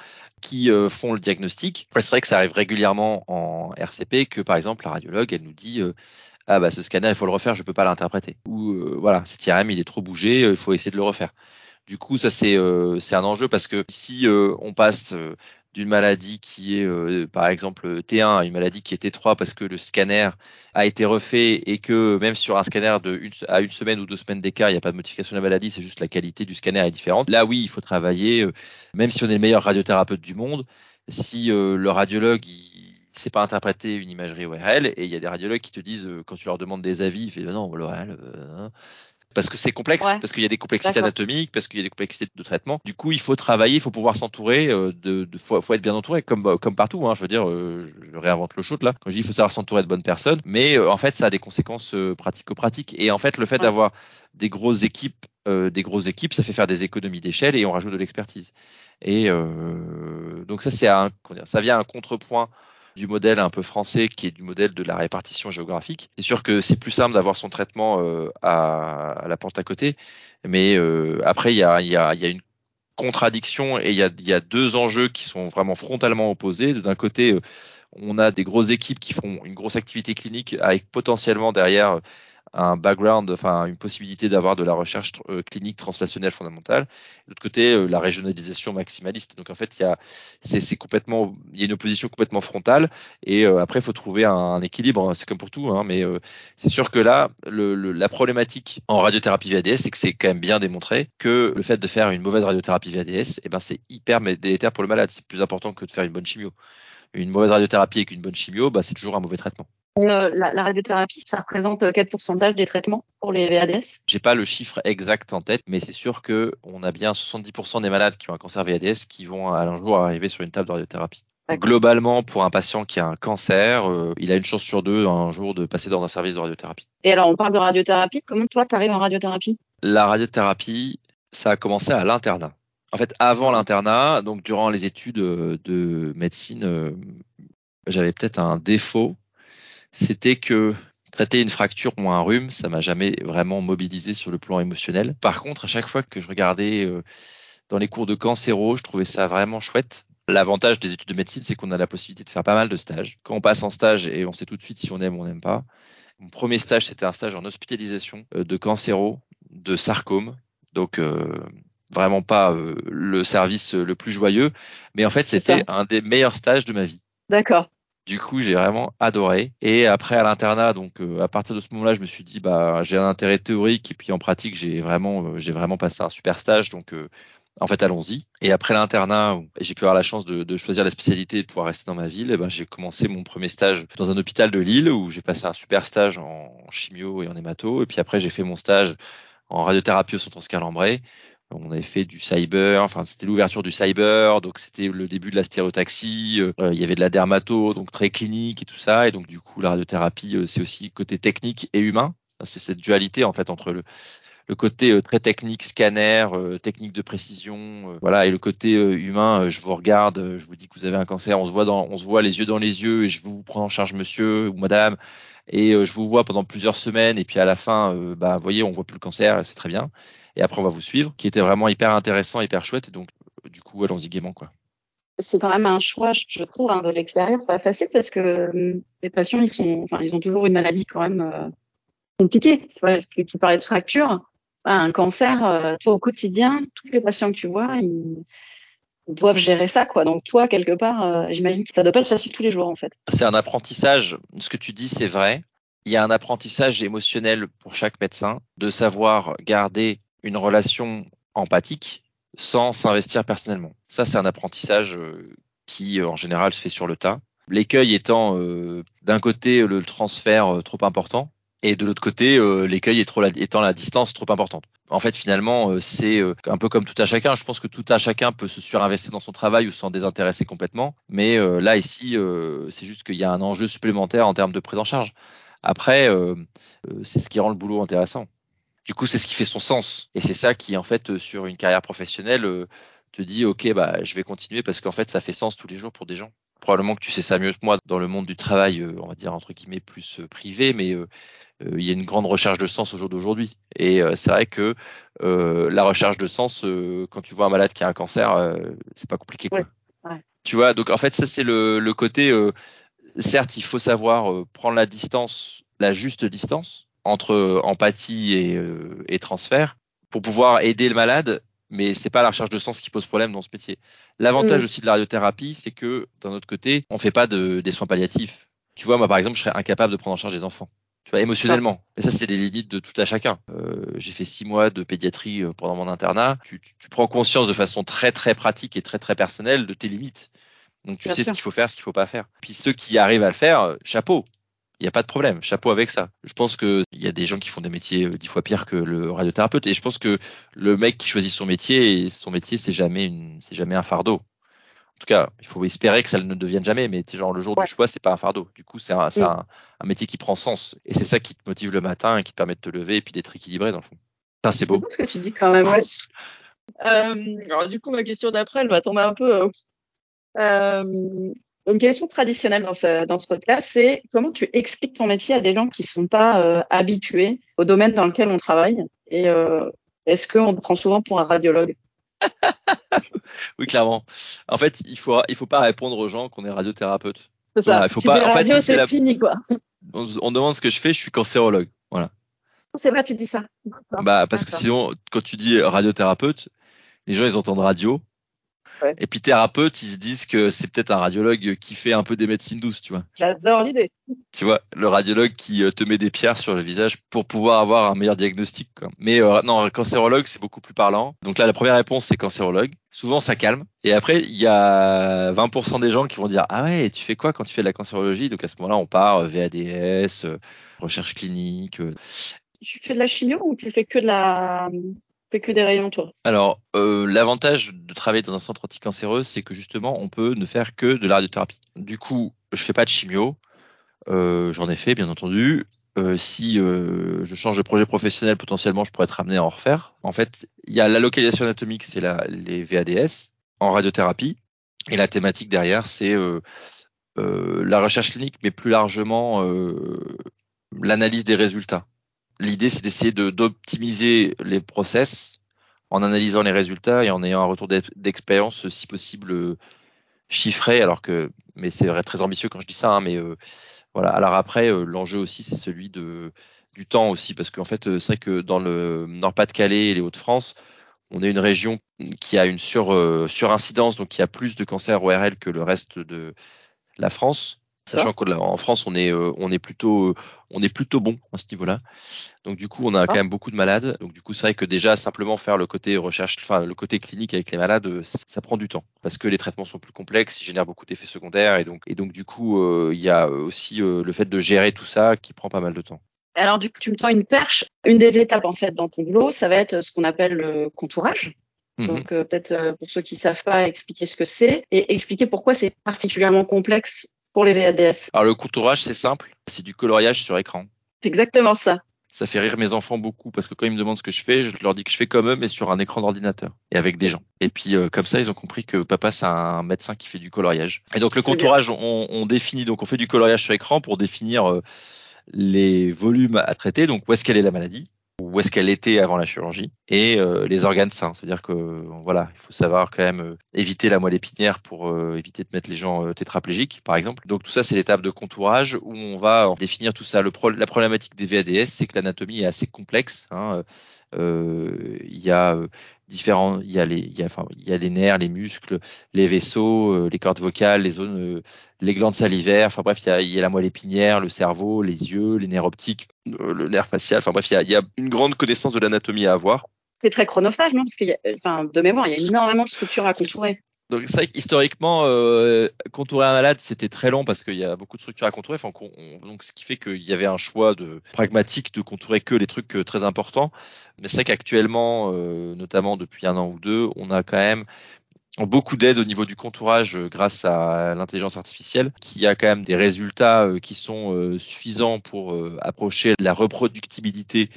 qui font le diagnostic. c'est vrai que ça arrive régulièrement en RCP que par exemple la radiologue elle nous dit ah bah ce scanner il faut le refaire, je peux pas l'interpréter. Ou voilà, cet IRM il est trop bougé, il faut essayer de le refaire. Du coup, ça c'est c'est un enjeu parce que si on passe d'une maladie qui est euh, par exemple T1 une maladie qui est T3 parce que le scanner a été refait et que même sur un scanner de une, à une semaine ou deux semaines d'écart, il n'y a pas de modification de la maladie, c'est juste la qualité du scanner est différente. Là oui, il faut travailler, euh, même si on est le meilleur radiothérapeute du monde, si euh, le radiologue il sait pas interpréter une imagerie ORL et il y a des radiologues qui te disent quand tu leur demandes des avis, il fait non l'ORL hein parce que c'est complexe, parce qu'il y a des complexités anatomiques, parce qu'il y a des complexités de traitement. Du coup, il faut travailler, il faut pouvoir s'entourer, euh, de, de faut, faut, être bien entouré, comme euh, comme partout. Hein, je veux dire, euh, je réinvente le shoot là. Quand je dis, il faut savoir s'entourer de bonnes personnes, mais en fait, ça a des conséquences pratico-pratiques. Et en fait, le fait d'avoir des grosses équipes, des grosses équipes, ça fait faire des économies d'échelle et on rajoute de l'expertise. Et donc ça, c'est un, ça vient un contrepoint du modèle un peu français qui est du modèle de la répartition géographique. C'est sûr que c'est plus simple d'avoir son traitement euh, à, la porte à côté, mais euh, après il y a, y, y a, une contradiction et il y a, y a, deux enjeux qui sont vraiment frontalement opposés. D'un côté, euh, on a des grosses équipes qui font une grosse activité clinique avec potentiellement derrière un background, enfin une possibilité d'avoir de la recherche euh, clinique translationnelle fondamentale. De l'autre côté, euh, la régionalisation maximaliste. Donc en fait, il y a c'est complètement il y a une opposition complètement frontale et euh, après il faut trouver un, équilibre. C'est comme pour tout, hein, mais c'est sûr que là, le, la problématique en radiothérapie VADS, c'est que c'est quand même bien démontré que le fait de faire une mauvaise radiothérapie VADS, eh ben c'est hyper délétère pour le malade. C'est plus important que de faire une bonne chimio. Une mauvaise radiothérapie avec une bonne chimio, bah, c'est toujours un mauvais traitement. Euh, la, la, radiothérapie, ça représente euh, quel pourcentage des traitements pour les VADS J'ai pas le chiffre exact en tête, mais c'est sûr que on a bien 70% des malades qui ont un cancer VADS qui vont à un jour arriver sur une table de radiothérapie. Globalement, pour un patient qui a un cancer, euh, il a une chance sur deux un jour de passer dans un service de radiothérapie. Et alors, on parle de radiothérapie. Comment toi, tu arrives en radiothérapie? La radiothérapie, ça a commencé à l'internat. En fait, avant l'internat, donc durant les études de médecine, j'avais peut-être un défaut c'était que traiter une fracture ou un rhume, ça m'a jamais vraiment mobilisé sur le plan émotionnel. Par contre, à chaque fois que je regardais euh, dans les cours de cancéro, je trouvais ça vraiment chouette. L'avantage des études de médecine, c'est qu'on a la possibilité de faire pas mal de stages. Quand on passe en stage et on sait tout de suite si on aime ou on n'aime pas. Mon premier stage, c'était un stage en hospitalisation euh, de cancéro, de sarcome. Donc, euh, vraiment pas euh, le service le plus joyeux. Mais en fait, c'était un des meilleurs stages de ma vie. D'accord. Du coup, j'ai vraiment adoré. Et après, à l'internat, donc à partir de ce moment-là, je me suis dit, bah, j'ai un intérêt théorique et puis en pratique, j'ai vraiment, j'ai vraiment passé un super stage. Donc, en fait, allons-y. Et après l'internat, j'ai pu avoir la chance de, choisir la spécialité et de pouvoir rester dans ma ville. Et ben, j'ai commencé mon premier stage dans un hôpital de Lille où j'ai passé un super stage en chimio et en hémato. Et puis après, j'ai fait mon stage en radiothérapie au centre Oscar. On avait fait du cyber, enfin c'était l'ouverture du cyber, donc c'était le début de la stéréotaxie. Euh, il y avait de la dermato, donc très clinique et tout ça. Et donc du coup, la radiothérapie, euh, c'est aussi côté technique et humain. C'est cette dualité en fait entre le le côté euh, très technique, scanner, euh, technique de précision, euh, voilà, et le côté humain, je vous regarde, je vous dis que vous avez un cancer, on se voit dans, on se voit les yeux dans les yeux et je vous prends en charge monsieur ou madame et je vous vois pendant plusieurs semaines et puis à la fin, bah, vous voyez, on voit plus le cancer, c'est très bien. Et après, on va vous suivre, qui était vraiment hyper intéressant, hyper chouette. Et donc, du coup, allons-y gaiement, quoi c'est quand même un choix, je trouve, hein, de l'extérieur, pas facile parce que les patients, ils sont, enfin, ils ont toujours une maladie quand même compliquée. Tu vois, tu, tu parlais de fracture un cancer, euh, toi au quotidien, tous les patients que tu vois, ils, doivent gérer ça, quoi. Donc toi, quelque part, euh, j'imagine que ça doit pas être facile tous les jours, en fait. C'est un apprentissage. Ce que tu dis, c'est vrai. Il y a un apprentissage émotionnel pour chaque médecin de savoir garder une relation empathique sans s'investir personnellement. Ça, c'est un apprentissage euh, qui, en général, se fait sur le tas. L'écueil étant d'un côté le transfert trop important, et de l'autre côté, euh, l'écueil étant la distance trop importante. En fait, finalement, euh, c'est euh, un peu comme tout à chacun. Je pense que tout à chacun peut se surinvestir dans son travail ou s'en désintéresser complètement. Mais là, ici, c'est juste qu'il y a un enjeu supplémentaire en termes de prise en charge. Après, c'est ce qui rend le boulot intéressant. Du coup, c'est ce qui fait son sens. Et c'est ça qui, en fait, sur une carrière professionnelle, te dit, OK, bah, je vais continuer parce qu'en fait, ça fait sens tous les jours pour des gens probablement que tu sais ça mieux que moi dans le monde du travail, on va dire entre guillemets plus privé, mais euh, il y a une grande recherche de sens au jour d'aujourd'hui. Et euh, c'est vrai que euh, la recherche de sens, quand tu vois un malade qui a un cancer, c'est pas compliqué. Quoi. Tu vois, donc en fait, ça c'est le, le, côté. certes, il faut savoir prendre la distance, la juste distance entre empathie et, et transfert pour pouvoir aider le malade mais c'est pas la recherche de sens qui pose problème dans ce métier. L'avantage aussi de la radiothérapie, c'est que d'un autre côté, on fait pas de, des soins palliatifs. Tu vois, moi par exemple, je serais incapable de prendre en charge les enfants tu vois, émotionnellement. Et ça, c'est des limites de tout à chacun. Euh, j'ai fait six mois de pédiatrie euh, pendant mon internat. Tu, tu, prends conscience de façon très très pratique et très très personnelle de tes limites. Donc tu sais ce qu'il faut faire, ce qu'il faut pas faire. Puis ceux qui arrivent à le faire, chapeau. Il n'y a pas de problème, chapeau avec ça. Je pense qu'il y a des gens qui font des métiers euh, dix fois pires que le radiothérapeute, et je pense que le mec qui choisit son métier, son métier, c'est jamais une, c'est jamais un fardeau. En tout cas, il faut espérer que ça ne devienne jamais, mais genre le jour du choix, c'est pas un fardeau. Du coup, c'est un, un, un, métier qui prend sens. Et c'est ça qui te motive le matin et qui te permet de te lever et puis d'être équilibré dans le fond. Enfin, c'est beau. ce que tu dis quand même, ouais. Euh, alors, du coup, ma question d'après, elle va tomber un peu. Euh, une question traditionnelle dans ce, dans ce podcast, c'est comment tu expliques ton métier à des gens qui sont pas euh, habitués au domaine dans lequel on travaille Et euh, est-ce qu'on te prend souvent pour un radiologue? Oui, clairement. En fait, il faut il faut pas répondre aux gens qu'on est radiothérapeute. C'est ça. il faut pas. En fait, c'est fini quoi. On, demande ce que je fais, je suis cancérologue. Voilà. C'est vrai, tu dis ça. Bah parce que sinon, quand tu dis radiothérapeute, les gens ils entendent radio et puis thérapeute, ils se disent que c'est peut-être un radiologue qui fait un peu des médecines douces, tu vois. J'adore l'idée. Tu vois, le radiologue qui euh, te met des pierres sur le visage pour pouvoir avoir un meilleur diagnostic. Quoi. Mais euh, non, cancérologue, c'est beaucoup plus parlant. Donc là, la première réponse, c'est cancérologue. Souvent, ça calme. Et après, il y a 20% des gens qui vont dire Ah ouais, tu fais quoi quand tu fais de la cancérologie? Donc à ce moment-là, on part euh, VADS, recherche clinique. Tu fais de la chimio ou tu fais que de la fais que des rayons, toi Alors, euh, l'avantage de travailler dans un centre anticancéreux, c'est que justement, on peut ne faire que de la radiothérapie. Du coup, je fais pas de chimio. Euh, J'en ai fait, bien entendu. Euh, si euh, je change de projet professionnel, potentiellement, je pourrais être amené à en refaire. En fait, il y a la localisation anatomique, c'est les VADS en radiothérapie. Et la thématique derrière, c'est euh, euh, la recherche clinique, mais plus largement l'analyse des résultats. L'idée, c'est d'essayer d'optimiser les process en analysant les résultats et en ayant un retour d'expérience, si possible, chiffré. Alors que, mais c'est très ambitieux quand je dis ça, hein, mais euh, voilà. Alors après, euh, l'enjeu aussi, c'est celui de du temps aussi, parce qu'en fait, euh, c'est vrai que dans le Nord-Pas-de-Calais et les Hauts-de-France, on est une région qui a une sur surincidence, donc qui a plus de cancers ORL que le reste de la France. Sachant qu'en France, on est, euh, on est plutôt, euh, on est plutôt bon à ce niveau-là. Donc du coup, on a quand même beaucoup de malades. Donc du coup, c'est vrai que déjà simplement faire le côté recherche, enfin le côté clinique avec les malades, euh, ça prend du temps parce que les traitements sont plus complexes, ils génèrent beaucoup d'effets secondaires et donc, et donc du coup, il y a aussi le fait de gérer tout ça qui prend pas mal de temps. Alors du coup, tu me tends une perche. Une des étapes en fait dans ton boulot, ça va être ce qu'on appelle le contourage. Mhm. Donc peut-être pour ceux qui savent pas, expliquer ce que c'est et expliquer pourquoi c'est particulièrement complexe pour les VADS Alors le contourage, c'est simple, c'est du coloriage sur écran. C'est exactement ça. Ça fait rire mes enfants beaucoup parce que quand ils me demandent ce que je fais, je leur dis que je fais comme eux mais sur un écran d'ordinateur et avec des gens. Et puis euh, comme ça, ils ont compris que papa c'est un médecin qui fait du coloriage. Et donc le contourage, on, définit donc on fait du coloriage sur écran pour définir euh, les volumes à traiter. Donc où est-ce qu'elle est la maladie? Où est-ce qu'elle était avant la chirurgie et euh, les organes sains. C'est-à-dire que voilà, il faut savoir quand même euh, éviter la moelle épinière pour euh, éviter de mettre les gens tétraplégiques, par exemple. Donc tout ça, c'est l'étape de contourage où on va définir tout ça. La problématique des VADS, c'est que l'anatomie est assez complexe. Hein. il y a différents, il y a les, il y a, enfin, il y a les nerfs, les muscles, les vaisseaux, les cordes vocales, les zones, les glandes salivaires. Enfin bref, il y, a, il y a la moelle épinière, le cerveau, les yeux, les nerfs optiques, le nerf facial. Enfin bref, il y a, il y a une grande connaissance de l'anatomie à avoir. C'est très chronophage, non? Parce a, enfin, de mémoire, il y a énormément de structures à contourer. Donc c'est vrai qu'historiquement, euh, contourer un malade, c'était très long parce qu'il y a beaucoup de structures à contourer. Donc ce qui fait qu'il y avait un choix de pragmatique de contourer que les trucs euh, très importants. Mais c'est vrai qu'actuellement, euh, notamment depuis un an ou deux, on a quand même beaucoup d'aide au niveau du contourage euh, grâce à l'intelligence artificielle, qui a quand même des résultats euh, qui sont suffisants pour approcher la reproductibilité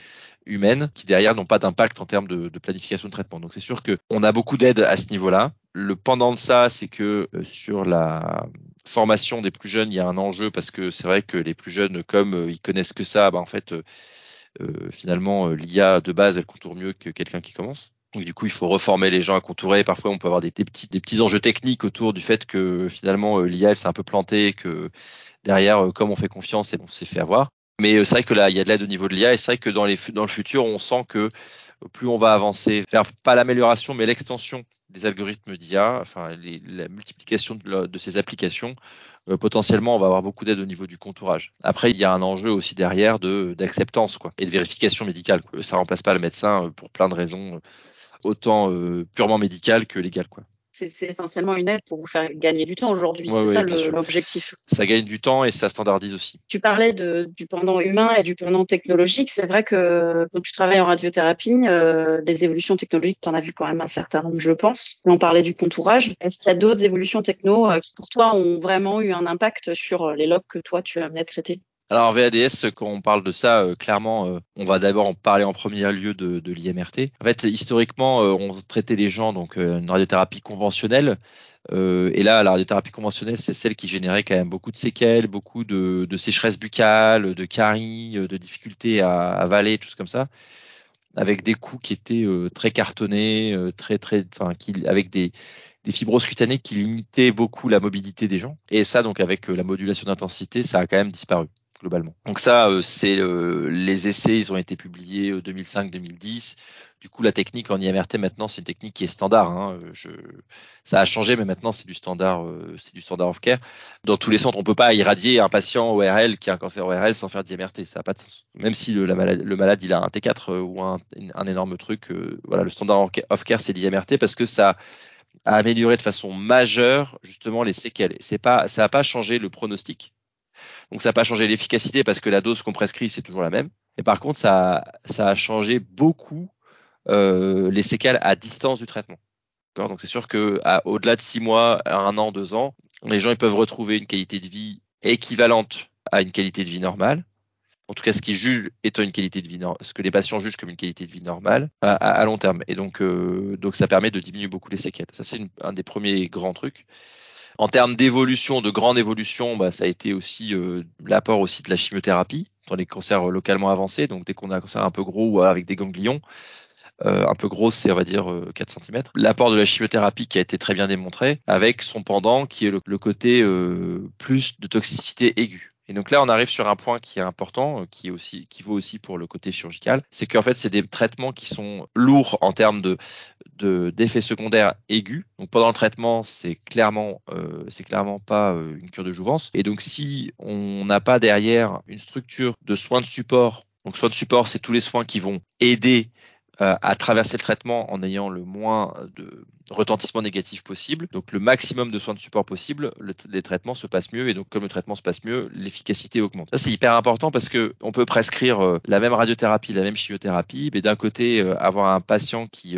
humaines qui derrière n'ont pas d'impact en termes de, planification de traitement. Donc c'est sûr qu'on a beaucoup d'aide à ce niveau-là. Le pendant de ça, c'est que euh, sur la formation des plus jeunes, il y a un enjeu parce que c'est vrai que les plus jeunes, comme euh, ils connaissent que ça, bah, en fait, euh, finalement, l'IA de base, elle contourne mieux que quelqu'un qui commence. Donc du coup, il faut reformer les gens à contourer. Parfois, on peut avoir des, petits, des petits enjeux techniques autour du fait que finalement l'IA, elle s'est un peu plantée, que derrière, comme on fait confiance, on s'est fait avoir. Mais euh, c'est vrai que là, il y a de l'aide au niveau de l'IA et c'est vrai que dans, le futur, on sent que plus on va avancer vers pas l'amélioration, mais l'extension des algorithmes d'IA, enfin la multiplication de, ces applications, euh, potentiellement on va avoir beaucoup d'aide au niveau du contourage. Après, il y a un enjeu aussi derrière de d'acceptance quoi et de vérification médicale. Ça remplace pas le médecin euh, pour plein de raisons, autant purement médicales que légales quoi c'est essentiellement une aide pour vous faire gagner du temps aujourd'hui. c'est ça l'objectif. Ça gagne du temps et ça standardise aussi. Tu parlais de, du pendant humain et du pendant technologique. C'est vrai que quand tu travailles en radiothérapie, euh, les évolutions technologiques, tu en as vu quand même un certain nombre, je pense. On parlait du contourage. Est-ce qu'il y a d'autres évolutions techno euh, qui, pour toi, ont vraiment eu un impact sur euh, les logs que toi, tu as amené à traiter? Alors VADS, quand on parle de ça, euh, clairement, euh, on va d'abord en parler en premier lieu de, l'IMRT. En fait, historiquement, euh, on traitait les gens donc une radiothérapie conventionnelle. et là, la radiothérapie conventionnelle, c'est celle qui générait quand même beaucoup de séquelles, beaucoup de, sécheresse buccale, de caries, de difficultés à, avaler, tout comme ça, avec des coups qui étaient très cartonnés, très très, enfin, avec des des fibroses cutanées qui limitaient beaucoup la mobilité des gens. Et ça, donc avec la modulation d'intensité, ça a quand même disparu globalement. Donc ça, euh, c'est euh, les essais, ils ont été publiés 2005-2010. Euh, du coup, la technique en IMRT maintenant, c'est une technique qui est standard. Hein. Ça a changé, mais maintenant c'est du standard, c'est du standard of care. Dans tous les centres, on peut pas irradier un patient ORL qui a un cancer ORL sans faire d'IMRT, ça n'a pas de sens. Même si le, malade, il a un T4 ou un, un énorme truc, voilà, le standard of care c'est l'IMRT parce que ça a amélioré de façon majeure justement les séquelles. C'est pas, ça n'a pas changé le pronostic donc ça n'a pas changé l'efficacité parce que la dose qu'on prescrit, c'est toujours la même. Et par contre, ça, a changé beaucoup euh, les séquelles à distance du traitement. Donc c'est sûr que au-delà de six mois, un an, deux ans, les gens ils peuvent retrouver une qualité de vie équivalente à une qualité de vie normale. En tout cas, ce qui juge étant une qualité de vie, ce que les patients jugent comme une qualité de vie normale à, long terme. Et donc, euh, donc ça permet de diminuer beaucoup les séquelles. Ça c'est un des premiers grands trucs. En termes d'évolution, de grande évolution, bah, ça a été aussi euh, l'apport aussi de la chimiothérapie. dans les cancers localement avancés. Donc dès qu'on a un cancer un peu gros ou avec des ganglions, euh, un peu grosse, c'est on va dire 4 euh, cm. L'apport de la chimiothérapie qui a été très bien démontré, avec son pendant qui est le, côté euh, plus de toxicité aiguë. Et donc là, on arrive sur un point qui est important, qui est aussi, qui vaut aussi pour le côté chirurgical, c'est qu'en fait, c'est des traitements qui sont lourds en termes de d'effets secondaires aigus. Donc pendant le traitement, c'est clairement, euh, c'est clairement pas une cure de jouvence. Et donc si on n'a pas derrière une structure de soins de support, donc soins de support, c'est tous les soins qui vont aider euh, à traverser le traitement en ayant le moins de retentissement négatif possible. Donc le maximum de soins de support possible, les traitements se passent mieux et donc comme le traitement se passe mieux, l'efficacité augmente. Ça c'est hyper important parce que on peut prescrire euh, la même radiothérapie, la même chimiothérapie, mais d'un côté euh, avoir un patient qui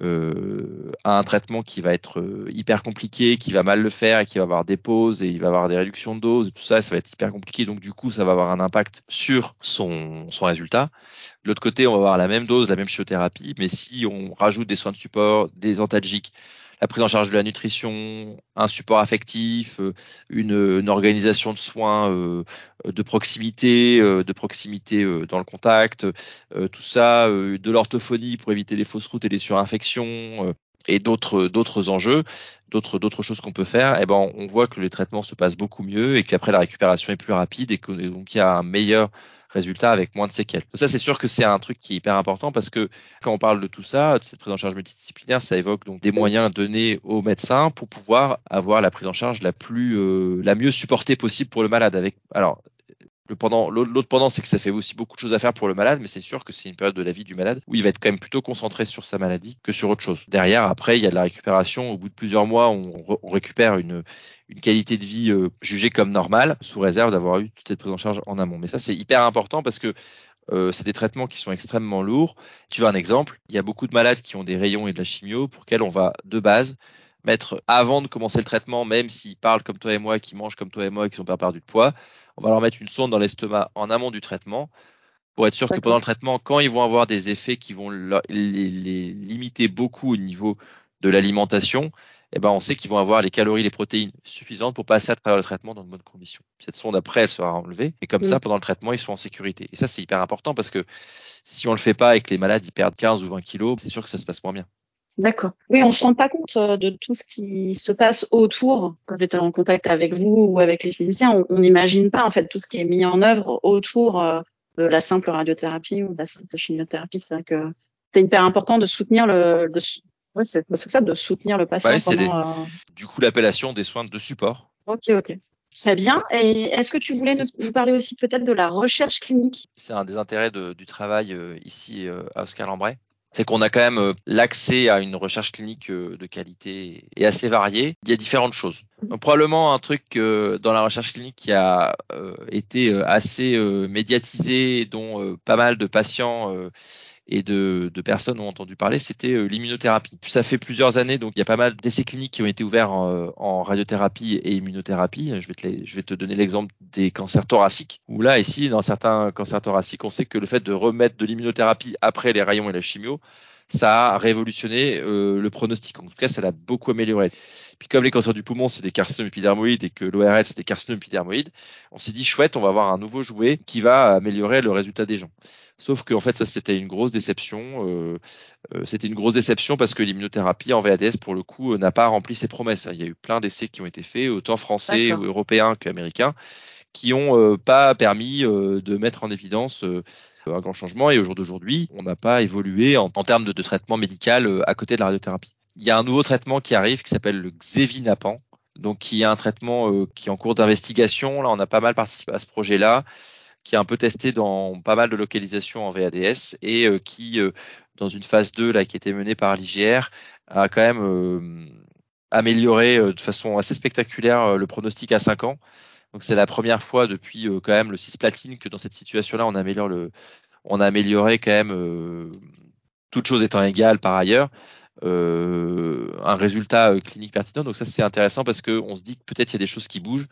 euh, a un traitement qui va être hyper compliqué, qui va mal le faire et qui va avoir des pauses et il va avoir des réductions de doses, tout ça, ça va être hyper compliqué. Donc du coup, ça va avoir un impact sur son, son résultat. De l'autre côté, on va avoir la même dose, la même chimiothérapie, mais si on rajoute des soins de support, des antalgiques, la prise en charge de la nutrition, un support affectif, euh, une, organisation de soins euh, de proximité, euh, de proximité dans le contact, tout ça, de l'orthophonie pour éviter les fausses routes et les surinfections, et d'autres d'autres enjeux, d'autres d'autres choses qu'on peut faire, eh ben on voit que les traitements se passent beaucoup mieux et qu'après la récupération est plus rapide et que donc il y a un meilleur résultat avec moins de séquelles. Ça c'est sûr que c'est un truc qui est hyper important parce que quand on parle de tout ça, de cette prise en charge multidisciplinaire, ça évoque donc des moyens donnés aux médecins pour pouvoir avoir la prise en charge la plus euh, la mieux supportée possible pour le malade avec alors le pendant, l'autre pendant, c'est que ça fait aussi beaucoup de choses à faire pour le malade, mais c'est sûr que c'est une période de la vie du malade où il va être quand même plutôt concentré sur sa maladie que sur autre chose. Derrière, après, il y a de la récupération. Au bout de plusieurs mois, on, récupère une, une qualité de vie euh, jugée comme normale, sous réserve d'avoir eu toute cette prise en charge en amont. Mais ça, c'est hyper important parce que euh, c'est des traitements qui sont extrêmement lourds. Tu veux un exemple? Il y a beaucoup de malades qui ont des rayons et de la chimio pour lesquels on va de base mettre avant de commencer le traitement, même s'ils parlent comme toi et moi, qui mangent comme toi et moi et qui sont pas perdu de poids, on va leur mettre une sonde dans l'estomac en amont du traitement pour être sûr que pendant le traitement, quand ils vont avoir des effets qui vont les, limiter beaucoup au niveau de l'alimentation, eh ben on sait qu'ils vont avoir les calories, les protéines suffisantes pour passer à travers le traitement dans de bonnes conditions. Cette sonde après, elle sera enlevée, et comme ça, pendant le traitement, ils sont en sécurité. Et ça, c'est hyper important parce que si on le fait pas et que les malades ils perdent 15 ou 20 kilos, c'est sûr que ça se passe moins bien. D'accord. Oui, on se rend pas compte euh, de tout ce qui se passe autour. Quand j'étais en contact avec vous ou avec les physiciens, on n'imagine pas en fait tout ce qui est mis en œuvre autour euh, de la simple radiothérapie ou de la simple chimiothérapie. C'est vrai que c'est hyper important de soutenir le, de, ouais, c'est ça, de soutenir le patient. Euh, du coup, l'appellation des soins de support. Ok, ok. Très bien. Et est-ce que tu voulais nous, parler aussi peut-être de la recherche clinique? C'est un des intérêts du travail ici à Oscar Lambray c'est qu'on a quand même euh, l'accès à une recherche clinique euh, de qualité et assez variée. Il y a différentes choses. Mhm. probablement un truc euh, dans la recherche clinique qui a été assez médiatisé, dont pas mal de patients et de, personnes ont entendu parler, c'était l'immunothérapie. Ça fait plusieurs années, donc il y a pas mal d'essais cliniques qui ont été ouverts en, radiothérapie et immunothérapie. Je vais te, je vais te donner l'exemple des cancers thoraciques, où là, ici, dans certains cancers thoraciques, on sait que le fait de remettre de l'immunothérapie après les rayons et la chimio, ça a révolutionné le pronostic. En tout cas, ça l'a beaucoup amélioré. Puis comme les cancers du poumon, c'est des carcinomes épidermoïdes et que l'ORL, c'est des carcinomes épidermoïdes, on s'est dit, chouette, on va avoir un nouveau jouet qui va améliorer le résultat des gens. Sauf qu'en fait, ça, c'était une grosse déception. Euh, euh, c'était une grosse déception parce que l'immunothérapie en VADS, pour le coup, euh, n'a pas rempli ses promesses. Il y a eu plein d'essais qui ont été faits, autant français ou européens qu'américains, qui ont pas permis de mettre en évidence un grand changement. Et au jour d'aujourd'hui, on n'a pas évolué en, en termes de, de, traitement médical à côté de la radiothérapie il y a un nouveau traitement qui arrive qui s'appelle le Xevinapan, donc qui est un traitement euh, qui est en cours d'investigation. Là, on a pas mal participé à ce projet-là, qui est un peu testé dans pas mal de localisations en VADS et euh, qui, euh, dans une phase 2 là, qui était menée par l'IGR, a quand même amélioré de façon assez spectaculaire le pronostic à 5 ans. Donc c'est la première fois depuis quand même le cisplatine que dans cette situation-là, on améliore on a amélioré quand même toutes choses étant égales par ailleurs, euh, un résultat euh, clinique pertinent. Donc ça c'est intéressant parce qu'on se dit que peut-être il y a des choses qui bougent.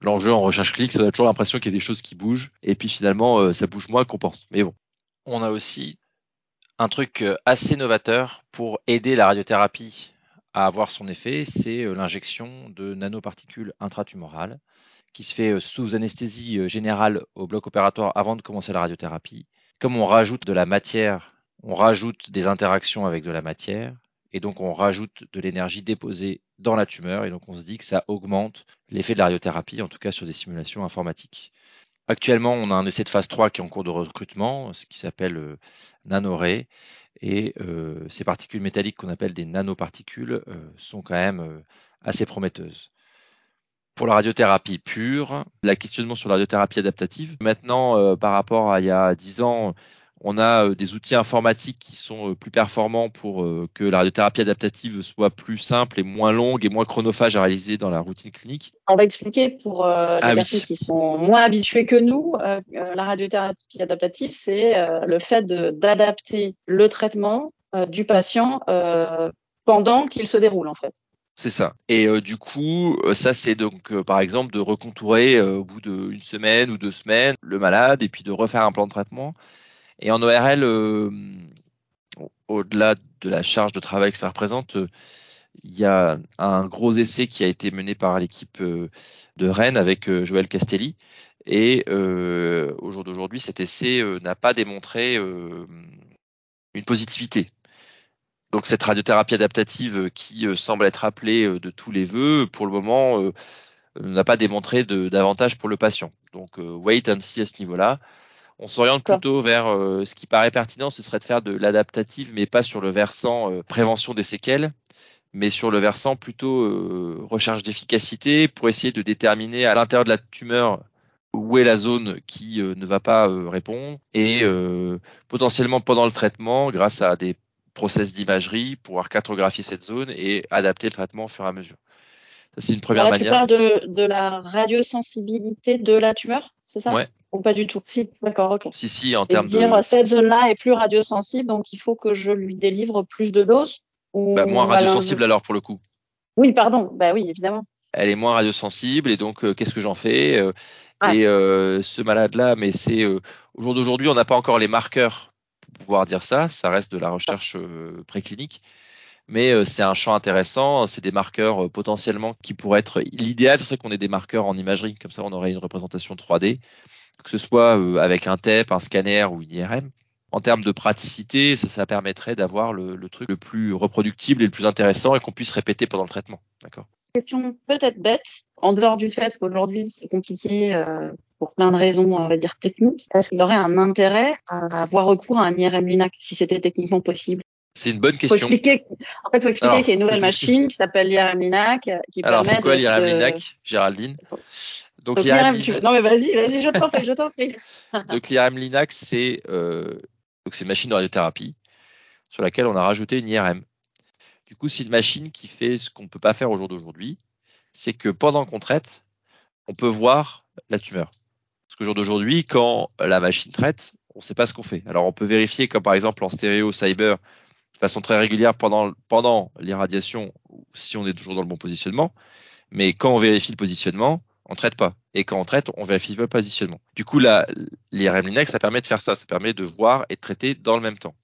L'enjeu en recherche clinique, ça a toujours l'impression qu'il y a des choses qui bougent et puis finalement euh, ça bouge moins qu'on pense. Mais bon. On a aussi un truc assez novateur pour aider la radiothérapie à avoir son effet, c'est l'injection de nanoparticules intratumorales qui se fait sous anesthésie générale au bloc opératoire avant de commencer la radiothérapie. Comme on rajoute de la matière, on rajoute des interactions avec de la matière, et donc on rajoute de l'énergie déposée dans la tumeur, et donc on se dit que ça augmente l'effet de la radiothérapie, en tout cas sur des simulations informatiques. Actuellement, on a un essai de phase 3 qui est en cours de recrutement, ce qui s'appelle euh, et euh, ces particules métalliques qu'on appelle des nanoparticules euh, sont quand même assez prometteuses. Pour la radiothérapie pure, la questionnement sur la radiothérapie adaptative, maintenant par rapport à il y a 10 ans, on a euh, des outils informatiques qui sont euh, plus performants pour euh, que la radiothérapie adaptative soit plus simple et moins longue et moins chronophage à réaliser dans la routine clinique. On va expliquer pour les ah personnes qui sont moins habituées que nous, la radiothérapie adaptative, c'est le fait d'adapter le traitement du patient pendant qu'il se déroule en fait. C'est ça. Et du coup, ça c'est donc par exemple de recontourer au bout d'une semaine ou deux semaines le malade et puis de refaire un plan de traitement. Et en ORL, euh, au-delà de la charge de travail que ça représente, euh, il y a un gros essai qui a été mené par l'équipe euh, de Rennes avec Joël Castelli. Et au jour d'aujourd'hui, cet essai n'a pas démontré une positivité. Donc cette radiothérapie adaptative qui semble être appelée de tous les vœux, pour le moment, n'a pas démontré d'avantage pour le patient. Donc wait and see à ce niveau-là. On s'oriente plutôt vers euh, ce qui paraît pertinent, ce serait de faire de l'adaptative, mais pas sur le versant euh, prévention des séquelles, mais sur le versant plutôt euh, recherche d'efficacité pour essayer de déterminer à l'intérieur de la tumeur où est la zone qui ne va pas répondre et potentiellement pendant le traitement, grâce à des process d'imagerie, pouvoir cartographier cette zone et adapter le traitement au fur et à mesure. Ça, c'est une première manière. Tu parles de, de la radiosensibilité de la tumeur, c'est ça? Ouais, ou pas du tout Si, d'accord, ok. Si, si, en termes dire, cette zone-là est plus radiosensible, donc il faut que je lui délivre plus de doses ou bah, Moins radiosensible alors pour le coup. Oui, pardon, bah oui, évidemment. Elle est moins radiosensible et donc euh, qu'est-ce que j'en fais euh, Et euh, ce malade-là, mais c'est au jour d'aujourd'hui, on n'a pas encore les marqueurs pour pouvoir dire ça. Ça reste de la recherche préclinique mais c'est un champ intéressant. C'est des marqueurs potentiellement qui pourraient être l'idéal, ce serait qu'on ait des marqueurs en imagerie, comme ça on aurait une représentation 3D que ce soit euh, avec un TEP, un scanner ou une IRM. En termes de praticité, ça, ça permettrait d'avoir le, le, truc le plus reproductible et le plus intéressant et qu'on puisse répéter pendant le traitement. D'accord. Question peut-être bête, en dehors du fait qu'aujourd'hui c'est compliqué euh, pour plein de raisons, on va dire techniques, est-ce qu'il y aurait un intérêt à avoir recours à un IRM LINAC si c'était techniquement possible? C'est une bonne question. Faut expliquer, en fait, il faut expliquer qu'il y a une nouvelle machine qui s'appelle l'IRM LINAC. Qui Alors, c'est quoi l'IRM LINAC, Géraldine? Donc, l'IRM, non mais vas-y, vas-y, je t'en prie, je t'en prie. donc l'IRM Linux, c'est euh, donc c'est une machine de radiothérapie sur laquelle on a rajouté une IRM. Du coup, c'est une machine qui fait ce qu'on ne peut pas faire au jour d'aujourd'hui, c'est que pendant qu'on traite, on peut voir la tumeur. Parce qu'au jour d'aujourd'hui, quand la machine traite, on ne sait pas ce qu'on fait. Alors on peut vérifier comme par exemple en stéréo cyber de façon très régulière pendant, pendant l'irradiation si on est toujours dans le bon positionnement. Mais quand on vérifie le positionnement, on traite pas. Et quand on traite, on vérifie le positionnement. Du coup, l'IRM Linux, ça permet de faire ça. Ça permet de voir et de traiter dans le même temps.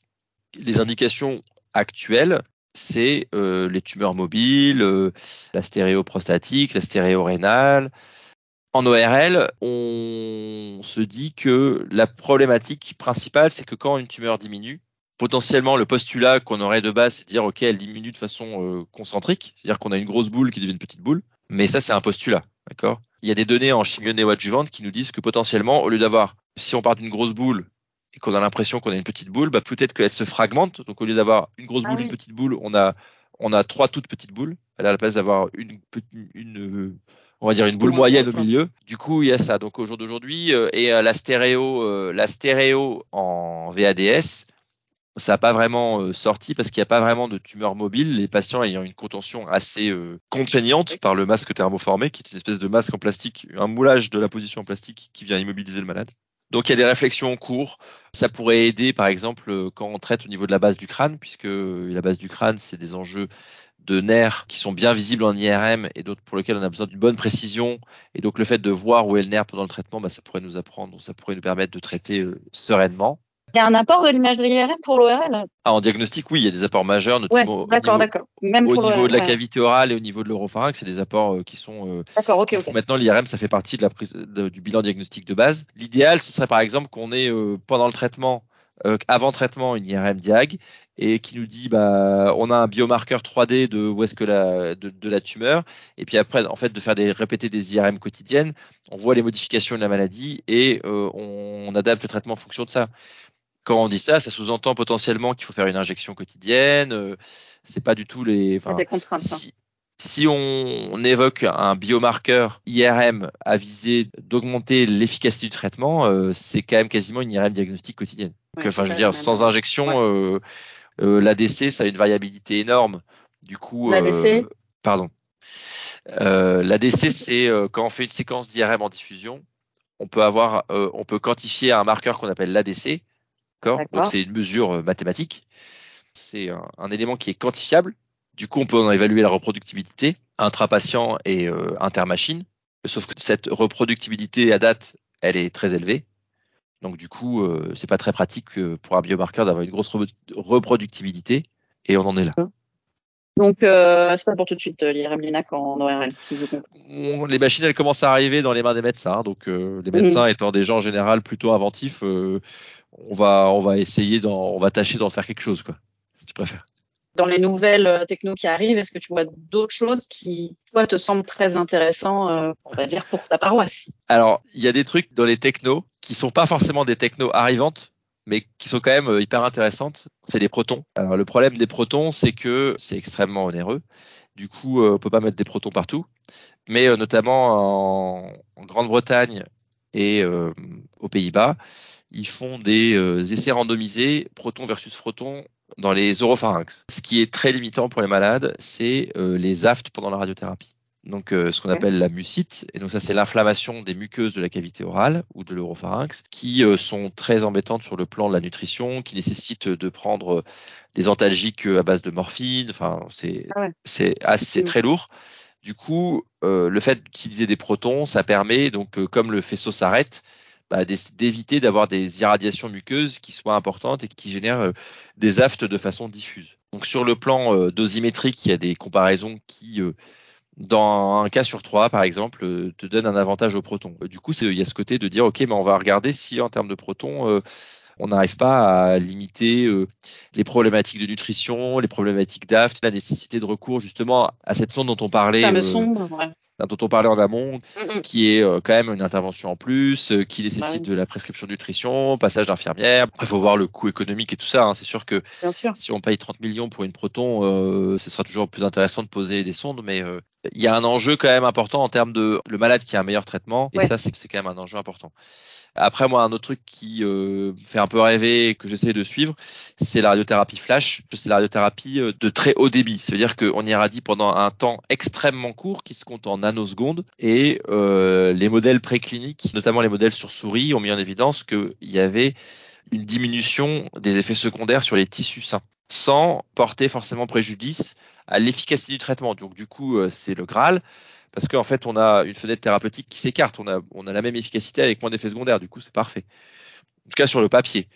Les indications actuelles, c'est euh, les tumeurs mobiles, euh, la stéréo prostatique, la stéréo rénale. En ORL, on se dit que la problématique principale, c'est que quand une tumeur diminue, potentiellement le postulat qu'on aurait de base, c'est de dire ok, elle diminue de façon euh, concentrique, c'est-à-dire qu'on a une grosse boule qui devient une petite boule. Mais ça, c'est un postulat, d'accord? Il y a des données en chimio néoadjuvante qui nous disent que potentiellement, au lieu d'avoir, si on part d'une grosse boule et qu'on a l'impression qu'on a une petite boule, bah, peut-être qu'elle se fragmente. Donc, au lieu d'avoir une grosse ah boule, une petite boule, on a, on a trois toutes petites boules. Elle a la place d'avoir une, une, on va dire une boule moyenne au milieu. Du coup, il y a ça. Donc, au jour d'aujourd'hui, euh, et euh, la stéréo, euh, la stéréo en VADS, ça n'a pas vraiment euh, sorti parce qu'il n'y a pas vraiment de tumeur mobile. Les patients ayant une contention assez euh, contraignante par le masque thermoformé, qui est une espèce de masque en plastique, un moulage de la position en plastique qui vient immobiliser le malade. Donc il y a des réflexions en cours. Ça pourrait aider, par exemple, euh, quand on traite au niveau de la base du crâne, puisque la base du crâne, c'est des enjeux de nerfs qui sont bien visibles en IRM et d'autres pour lesquels on a besoin d'une bonne précision. Et donc le fait de voir où est le nerf pendant le traitement, bah, ça pourrait nous apprendre, ça pourrait nous permettre de traiter sereinement Il y a un apport de l'imagerie IRM pour l'ORL ah, En diagnostic, oui, il y a des apports majeurs, notamment d'accord, d'accord. Même au niveau de la cavité orale et au niveau de l'oropharynx, c'est des apports euh, qui sont. Euh, d'accord, ok. Maintenant, l'IRM, ça fait partie de la prise du bilan diagnostique de base. L'idéal, ce serait par exemple qu'on ait euh, pendant le traitement avant traitement une IRM diag et qui nous dit bah on a un biomarqueur 3D de où est-ce que la de, la tumeur et puis après en fait de faire des répéter des IRM quotidiennes on voit les modifications de la maladie et euh, on, adapte le traitement en fonction de ça quand on dit ça ça sous-entend potentiellement qu'il faut faire une injection quotidienne euh, c'est pas du tout les enfin, des contraintes, si, hein. si on, évoque un biomarqueur IRM à viser d'augmenter l'efficacité du traitement, c'est quand même quasiment une IRM diagnostique quotidienne enfin, je veux dire, sans injection, euh, euh, l'ADC, ça a une variabilité énorme. Du coup, l'ADC, euh, pardon. L'ADC, c'est quand on fait une séquence d'IRM en diffusion, on peut avoir, on peut quantifier un marqueur qu'on appelle l'ADC. D'accord. Donc c'est une mesure mathématique. C'est un, élément qui est quantifiable. Du coup, on peut en évaluer la reproductibilité intrapatient et intermachine. Sauf que cette reproductibilité à date, elle est très élevée. Donc du coup, euh, c'est pas très pratique pour un biomarqueur d'avoir une grosse reproductibilité et on en est là. Donc euh, c'est pas pour tout de suite euh, l'IRM Linac en ORL, si vous Les machines elles commencent à arriver dans les mains des médecins, donc euh, les médecins étant des gens en général plutôt inventifs, on va on va essayer on va tâcher d'en faire quelque chose quoi, si tu préfères dans les nouvelles euh, technos qui arrivent, est-ce que tu vois d'autres choses qui, toi, te semblent très intéressants, euh, on va dire, pour ta paroisse? Alors, il y a des trucs dans les technos qui sont pas forcément des technos arrivantes, mais qui sont quand même euh, hyper intéressantes. C'est les protons. Alors, le problème des protons, c'est que c'est extrêmement onéreux. Du coup, on peut pas mettre des protons partout. Mais notamment en, Grande-Bretagne et aux Pays-Bas, ils font des essais randomisés, protons versus protons, dans les oropharynx. Ce qui est très limitant pour les malades, c'est euh, les aftes pendant la radiothérapie. Donc euh, ce qu'on appelle la mucite, et donc ça c'est l'inflammation des muqueuses de la cavité orale ou de l'oropharynx, qui euh, sont très embêtantes sur le plan de la nutrition, qui nécessitent de prendre des antalgiques à base de morphine. Enfin c'est ah c'est assez très lourd. Du coup, le fait d'utiliser des protons, ça permet donc comme le faisceau s'arrête, bah, d'éviter d'avoir des irradiations muqueuses qui soient importantes et qui génèrent euh, des aftes de façon diffuse. Donc sur le plan euh, dosimétrique, il y a des comparaisons qui, euh, dans un cas sur trois, par exemple, te donnent un avantage au proton. Du coup, il y a ce côté de dire, OK, mais on va regarder si en termes de protons, on n'arrive pas à limiter les problématiques de nutrition, les problématiques d'aft, la nécessité de recours justement à cette sonde dont on parlait. Euh, sombre, ouais dont on parlait en amont, mm, mm. qui est euh, quand même une intervention en plus, euh, qui nécessite bah de la prescription de nutrition, passage d'infirmière. Il faut voir le coût économique et tout ça. Hein. C'est sûr que si on paye 30 millions pour une proton, euh, ce sera toujours plus intéressant de poser des sondes, mais il y a un enjeu quand même important en termes de le malade qui a un meilleur traitement, et ça c'est quand même un enjeu important. Après, moi, un autre truc qui euh, fait un peu rêver et que j'essaie de suivre, c'est la radiothérapie flash. C'est la radiothérapie euh, de très haut débit. Ça veut dire qu'on irradie pendant un temps extrêmement court qui se compte en nanosecondes. Et euh, les modèles précliniques, notamment les modèles sur souris, ont mis en évidence qu'il y avait une diminution des effets secondaires sur les tissus sains, sans porter forcément préjudice à l'efficacité du traitement. Donc du coup, c'est le Graal parce qu'en fait, on a une fenêtre thérapeutique qui s'écarte. On a, la même efficacité avec moins d'effets secondaires. Du coup, c'est parfait. En tout cas, sur le papier.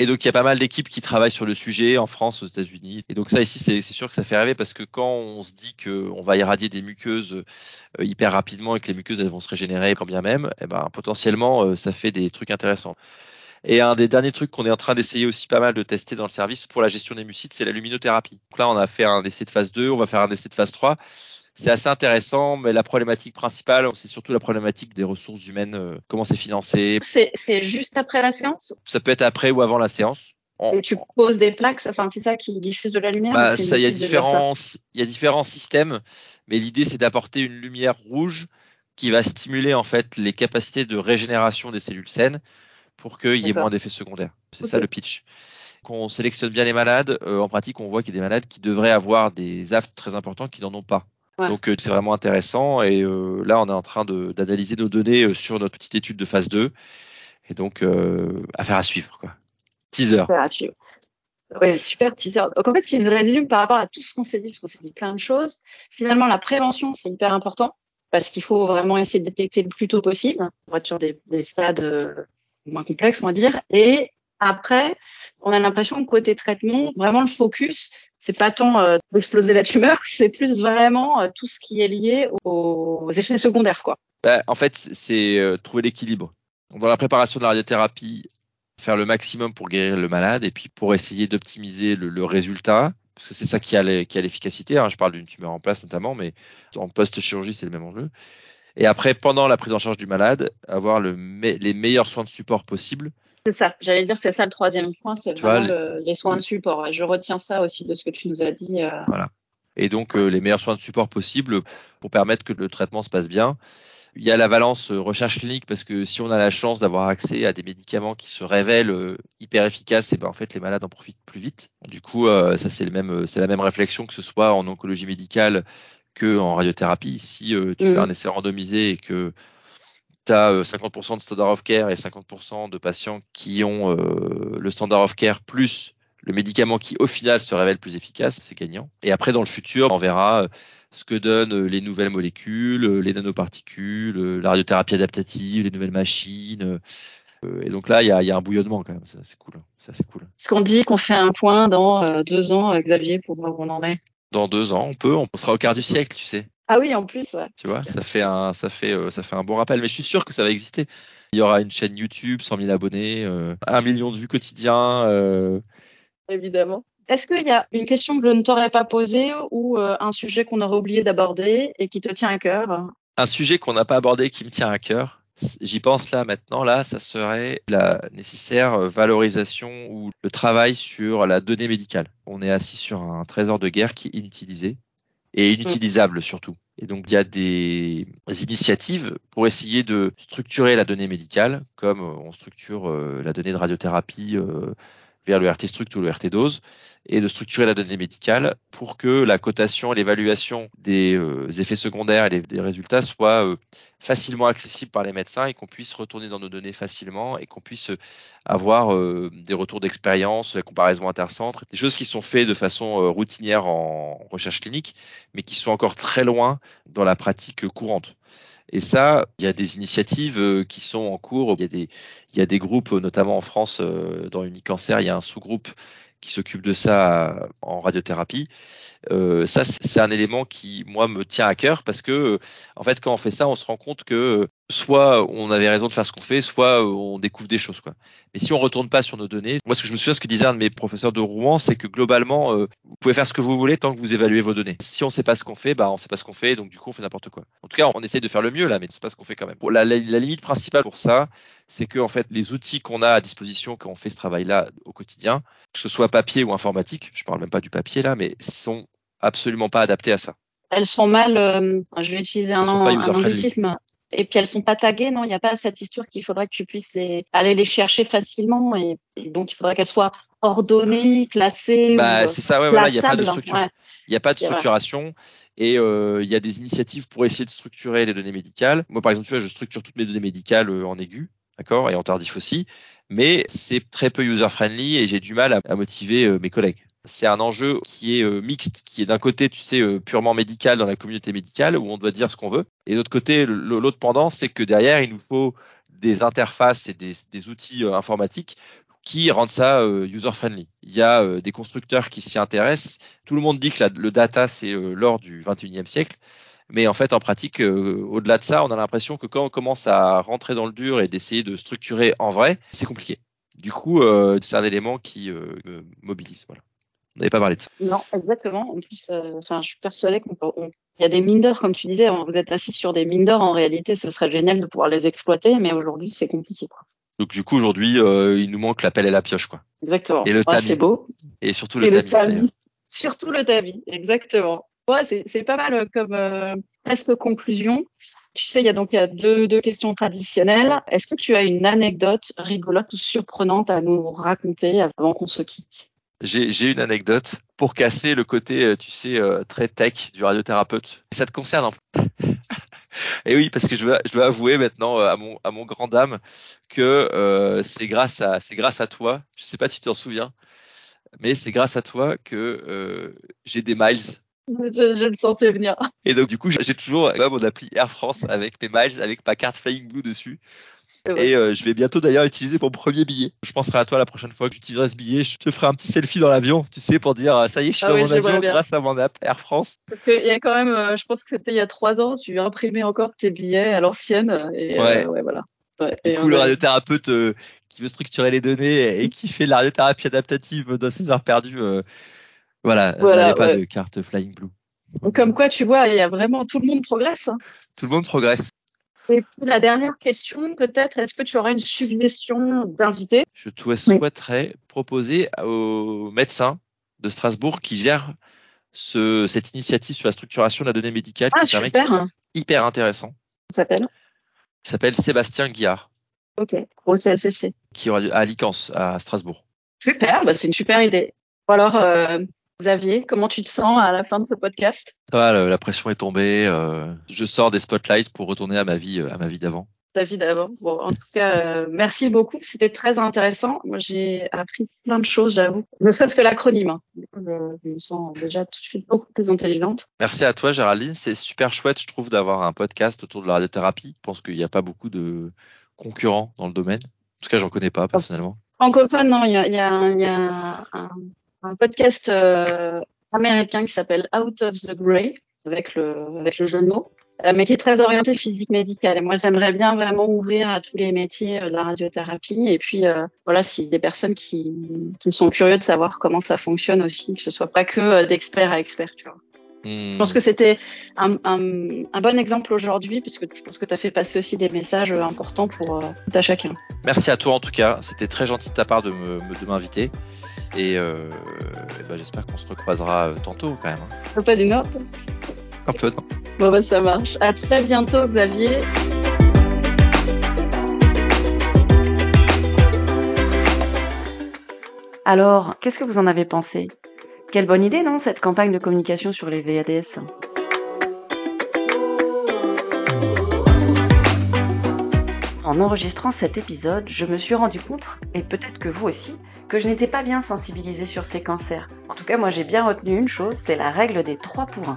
Et donc, il y a pas mal d'équipes qui travaillent sur le sujet en France, aux États-Unis. Et donc, ça ici, c'est sûr que ça fait rêver parce que quand on se dit qu'on va irradier des muqueuses euh, hyper rapidement et que les muqueuses elles vont se régénérer quand bien même, eh ben, potentiellement, euh, ça fait des trucs intéressants. Et un des derniers trucs qu'on est en train d'essayer aussi pas mal de tester dans le service pour la gestion des mucites, c'est la luminothérapie. Donc là, on a fait un essai de phase 2, on va faire un essai de phase 3 c'est assez intéressant, mais la problématique principale, c'est surtout la problématique des ressources humaines, euh, comment c'est financé. C'est juste après la séance? Ça peut être après ou avant la séance. Et tu poses des plaques, enfin c'est ça qui diffuse de la lumière. Bah, ça, il y a différents, il y a différents systèmes, mais l'idée c'est d'apporter une lumière rouge qui va stimuler en fait les capacités de régénération des cellules saines pour qu'il y ait moins d'effets secondaires. C'est ça le pitch. Qu'on sélectionne bien les malades, euh, en pratique on voit qu'il y a des malades qui devraient avoir des aftes très importants qui n'en ont pas. Donc euh, c'est vraiment intéressant et euh, là on est en train d'analyser nos données euh, sur notre petite étude de phase 2 et donc affaire à suivre quoi. Teaser. Affaire à suivre. Ouais, super teaser. Donc en fait, c'est une résume par rapport à tout ce qu'on s'est dit, parce qu'on s'est dit plein de choses. Finalement, la prévention, c'est hyper important parce qu'il faut vraiment essayer de détecter le plus tôt possible pour être sur des, des stades moins complexes, on va dire. Et Après, on a l'impression que côté traitement, vraiment le focus, c'est pas tant euh, d'exploser la tumeur, c'est plus vraiment euh, tout ce qui est lié aux effets secondaires, quoi. Bah, en fait, c'est euh, trouver l'équilibre. Dans la préparation de la radiothérapie, faire le maximum pour guérir le malade et puis pour essayer d'optimiser le, résultat, parce que c'est ça qui a l'efficacité. Hein. Je parle d'une tumeur en place notamment, mais en post-chirurgie, c'est le même enjeu. Et après, pendant la prise en charge du malade, avoir le, les meilleurs soins de support possibles c'est ça. J'allais dire, c'est ça le troisième point, c'est vraiment le, les soins de support. Je retiens ça aussi de ce que tu nous as dit. Euh... Voilà. Et donc, euh, les meilleurs soins de support possibles pour permettre que le traitement se passe bien. Il y a la valence euh, recherche clinique parce que si on a la chance d'avoir accès à des médicaments qui se révèlent hyper efficaces, et ben en fait les malades en profitent plus vite. Du coup, ça c'est le même, c'est la même réflexion que ce soit en oncologie médicale que en radiothérapie. Si tu mmh. fais un essai randomisé et que tu as 50% de standard of care et 50% de patients qui ont euh, le standard of care plus le médicament qui au final se révèle plus efficace, c'est gagnant. Et après dans le futur, on verra euh, ce que donnent euh, les nouvelles molécules, les nanoparticules, la radiothérapie adaptative, les nouvelles machines. Et donc là, il y a, y a, un bouillonnement quand même. Ça, c'est cool. Ça, c'est cool. Est-ce qu'on dit qu'on fait un point dans deux ans, Xavier, pour voir où on en est? Dans deux ans, on peut. On sera au quart du siècle, tu sais. Ah oui, en plus. Ouais. Tu vois, ça fait un, ça fait, euh, ça fait un bon rappel. Mais je suis sûr que ça va exister. Il y aura une chaîne YouTube, 100 000 abonnés, euh, un million de vues quotidiens. Euh... Évidemment. Est-ce qu'il y a une question que je ne t'aurais pas posée ou euh, un sujet qu'on aurait oublié d'aborder et qui te tient à cœur? Un sujet qu'on n'a pas abordé qui me tient à cœur. J'y pense là maintenant, là, ça serait la nécessaire valorisation ou le travail sur la donnée médicale. On est assis sur un trésor de guerre qui est inutilisé et inutilisable surtout. Et donc il y a des initiatives pour essayer de structurer la donnée médicale, comme on structure euh, la donnée de radiothérapie euh, vers le RT struct ou le RT dose, et de structurer la donnée médicale pour que la cotation et l'évaluation des euh, effets secondaires et des, résultats soient euh, facilement accessibles par les médecins et qu'on puisse retourner dans nos données facilement et qu'on puisse avoir euh, des retours d'expérience, des comparaisons intercentres, des choses qui sont faites de façon routinière en recherche clinique, mais qui sont encore très loin dans la pratique courante. Et ça, il y a des initiatives qui sont en cours. Il y a des, il y a des groupes, notamment en France, dans Unicancer, il y a un sous-groupe qui s'occupe de ça en radiothérapie. Euh, ça, c'est un élément qui, moi, me tient à cœur parce que, en fait, quand on fait ça, on se rend compte que soit on avait raison de faire ce qu'on fait, soit on découvre des choses. Quoi. Mais si on retourne pas sur nos données, moi, ce que je me souviens, ce que disait un de mes professeurs de Rouen, c'est que globalement, euh, vous pouvez faire ce que vous voulez tant que vous évaluez vos données. Si on sait pas ce qu'on fait, bah, on sait pas ce qu'on fait, donc du coup, on fait n'importe quoi. En tout cas, on essaye de faire le mieux là, mais c'est pas ce qu'on fait quand même. La, la, la, limite principale pour ça, c'est que en fait, les outils qu'on a à disposition quand on fait ce travail-là au quotidien, que ce soit papier ou informatique, je parle même pas du papier là, mais sont absolument pas adaptées à ça. Elles sont mal, euh, je vais utiliser un, un anglicisme, et puis elles sont pas taguées, non? Il n'y a pas cette histoire qu'il faudrait que tu puisses les, aller les chercher facilement, et, donc il faudrait qu'elles soient ordonnées, classées. Bah, c'est ça, ouais, voilà, il n'y a pas de structure. Il n'y a pas de structuration et euh, il y a des initiatives pour essayer de structurer les données médicales. Moi, par exemple, tu vois, je structure toutes mes données médicales euh, en aigu, d'accord, et en tardif aussi, mais c'est très peu user-friendly et j'ai du mal à, à motiver euh, mes collègues c'est un enjeu qui est euh, mixte, qui est d'un côté, tu sais, euh, purement médical dans la communauté médicale où on doit dire ce qu'on veut, et de l'autre côté, l'autre pendant, c'est que derrière, il nous faut des interfaces et des, outils euh, informatiques qui rendent ça user-friendly. Il y a des constructeurs qui s'y intéressent. Tout le monde dit que le data, c'est l'or du 21e siècle. Mais en fait, en pratique, au-delà de ça, on a l'impression que quand on commence à rentrer dans le dur et d'essayer de structurer en vrai, c'est compliqué. Du coup, c'est un élément qui me mobilise. Voilà. On n'avait pas parlé de ça. Non, exactement. En plus, euh, enfin, je suis persuadée qu'il y a des mines d'or, comme tu disais. Vous êtes assis sur des mines d'or. En réalité, ce serait génial de pouvoir les exploiter, mais aujourd'hui, c'est compliqué. Quoi. Donc du coup, aujourd'hui, euh, il nous manque la pelle et la pioche, quoi. Exactement. Et le tamis. c'est beau. Et surtout le, tamis. Surtout le tamis, exactement. Ouais, c'est pas mal euh, comme euh, presque conclusion. Tu sais, il y a donc il y a deux, deux questions traditionnelles. Est-ce que tu as une anecdote rigolote ou surprenante à nous raconter avant qu'on se quitte? J'ai une anecdote pour casser le côté, euh, tu sais, euh, très tech du radiothérapeute. Ça te concerne un peu. Et oui, parce que je dois, je dois avouer maintenant euh, à mon, à mon grand dame que c'est grâce à, c'est grâce à toi. Je sais pas si tu t'en souviens, mais c'est grâce à toi que j'ai des miles. Je, je, le sentais venir. Et donc du coup, j'ai toujours mon appli Air France avec mes miles, avec ma carte Flying Blue dessus. Et euh, je vais bientôt d'ailleurs utiliser mon premier billet. Je penserai à toi la prochaine fois que j'utiliserai ce billet. Je te ferai un petit selfie dans l'avion, tu sais, pour dire ça y est, je suis ah dans mon avion grâce à mon app Air France. Parce qu'il y a quand même, je pense que c'était il y a trois ans, tu imprimais encore tes billets à l'ancienne. Et ouais. ouais, voilà. Ouais, du coup, le radiothérapeute qui veut structurer les données et qui fait de la radiothérapie adaptative dans ses heures perdues, voilà, voilà n'avait pas de carte Flying Blue. Comme quoi, tu vois, il y a vraiment tout le monde progresse. Hein. Tout le monde progresse. Et puis la dernière question, peut-être, est-ce que tu aurais une suggestion d'invité? Je te souhaiterais proposer aux médecins de Strasbourg qui gèrent ce, cette initiative sur la structuration de la donnée médicale ah, qui est super. hyper intéressant. Il s'appelle? Il s'appelle Sébastien Guillard. Ok, au CLCC. Qui aura à Alicante, à Strasbourg. Super, bah c'est une super idée. alors, euh, Xavier, comment tu te sens à la fin de ce podcast? Ça va, la pression est tombée. Euh, je sors des spotlights pour retourner à ma vie, euh, à ma vie d'avant. Ta vie d'avant. Bon, en tout cas, euh, merci beaucoup. C'était très intéressant. Moi, j'ai appris plein de choses, j'avoue. Ne serait-ce que l'acronyme. Hein. Je, me sens déjà tout de suite beaucoup plus intelligente. Merci à toi, Géraldine. C'est super chouette, je trouve, d'avoir un podcast autour de la radiothérapie. Je pense qu'il n'y a pas beaucoup de concurrents dans le domaine. En tout cas, j'en connais pas personnellement. Francophone, non, il y a, y a, y a un un podcast euh, américain qui s'appelle Out of the Grey avec le avec le jeu de mots, euh, mais qui est très orienté physique médicale. Et moi, j'aimerais bien vraiment ouvrir à tous les métiers euh, de la radiothérapie. Et puis voilà, si des personnes qui qui sont curieux de savoir comment ça fonctionne aussi, que ce soit pas que d'expert à expert, tu vois. Je pense que c'était un, un, un, bon exemple aujourd'hui, puisque je pense que tu as fait passer aussi des messages importants pour tout à chacun. Merci à toi en tout cas, c'était très gentil de ta part de m'inviter. Et, euh, bah, j'espère qu'on se recroisera euh, tantôt quand même. Hein. Un peu d'une heure Un peu, non. Bon, bah, ça marche. À très bientôt, Xavier. Alors, qu'est-ce que vous en avez pensé? Quelle bonne idée, non, cette campagne de communication sur les VADS En enregistrant cet épisode, je me suis rendu compte, et peut-être que vous aussi, que je n'étais pas bien sensibilisée sur ces cancers. En tout cas, moi j'ai bien retenu une chose, c'est la règle des 3 pour 1.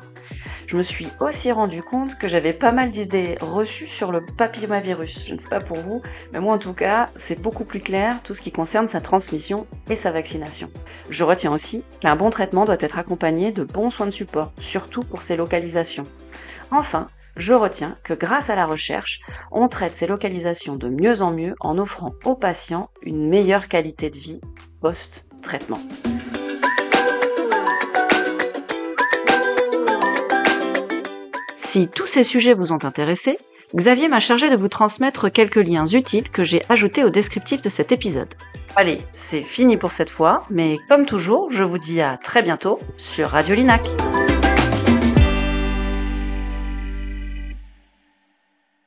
Je me suis aussi rendu compte que j'avais pas mal d'idées reçues sur le papillomavirus. Je ne sais pas pour vous, mais moi en tout cas, c'est beaucoup plus clair tout ce qui concerne sa transmission et sa vaccination. Je retiens aussi qu'un bon traitement doit être accompagné de bons soins de support, surtout pour ses localisations. Enfin, je retiens que grâce à la recherche, on traite ces localisations de mieux en mieux en offrant aux patients une meilleure qualité de vie post-traitement. Si tous ces sujets vous ont intéressé, Xavier m'a chargé de vous transmettre quelques liens utiles que j'ai ajoutés au descriptif de cet épisode. Allez, c'est fini pour cette fois, mais comme toujours, je vous dis à très bientôt sur Radio Linac.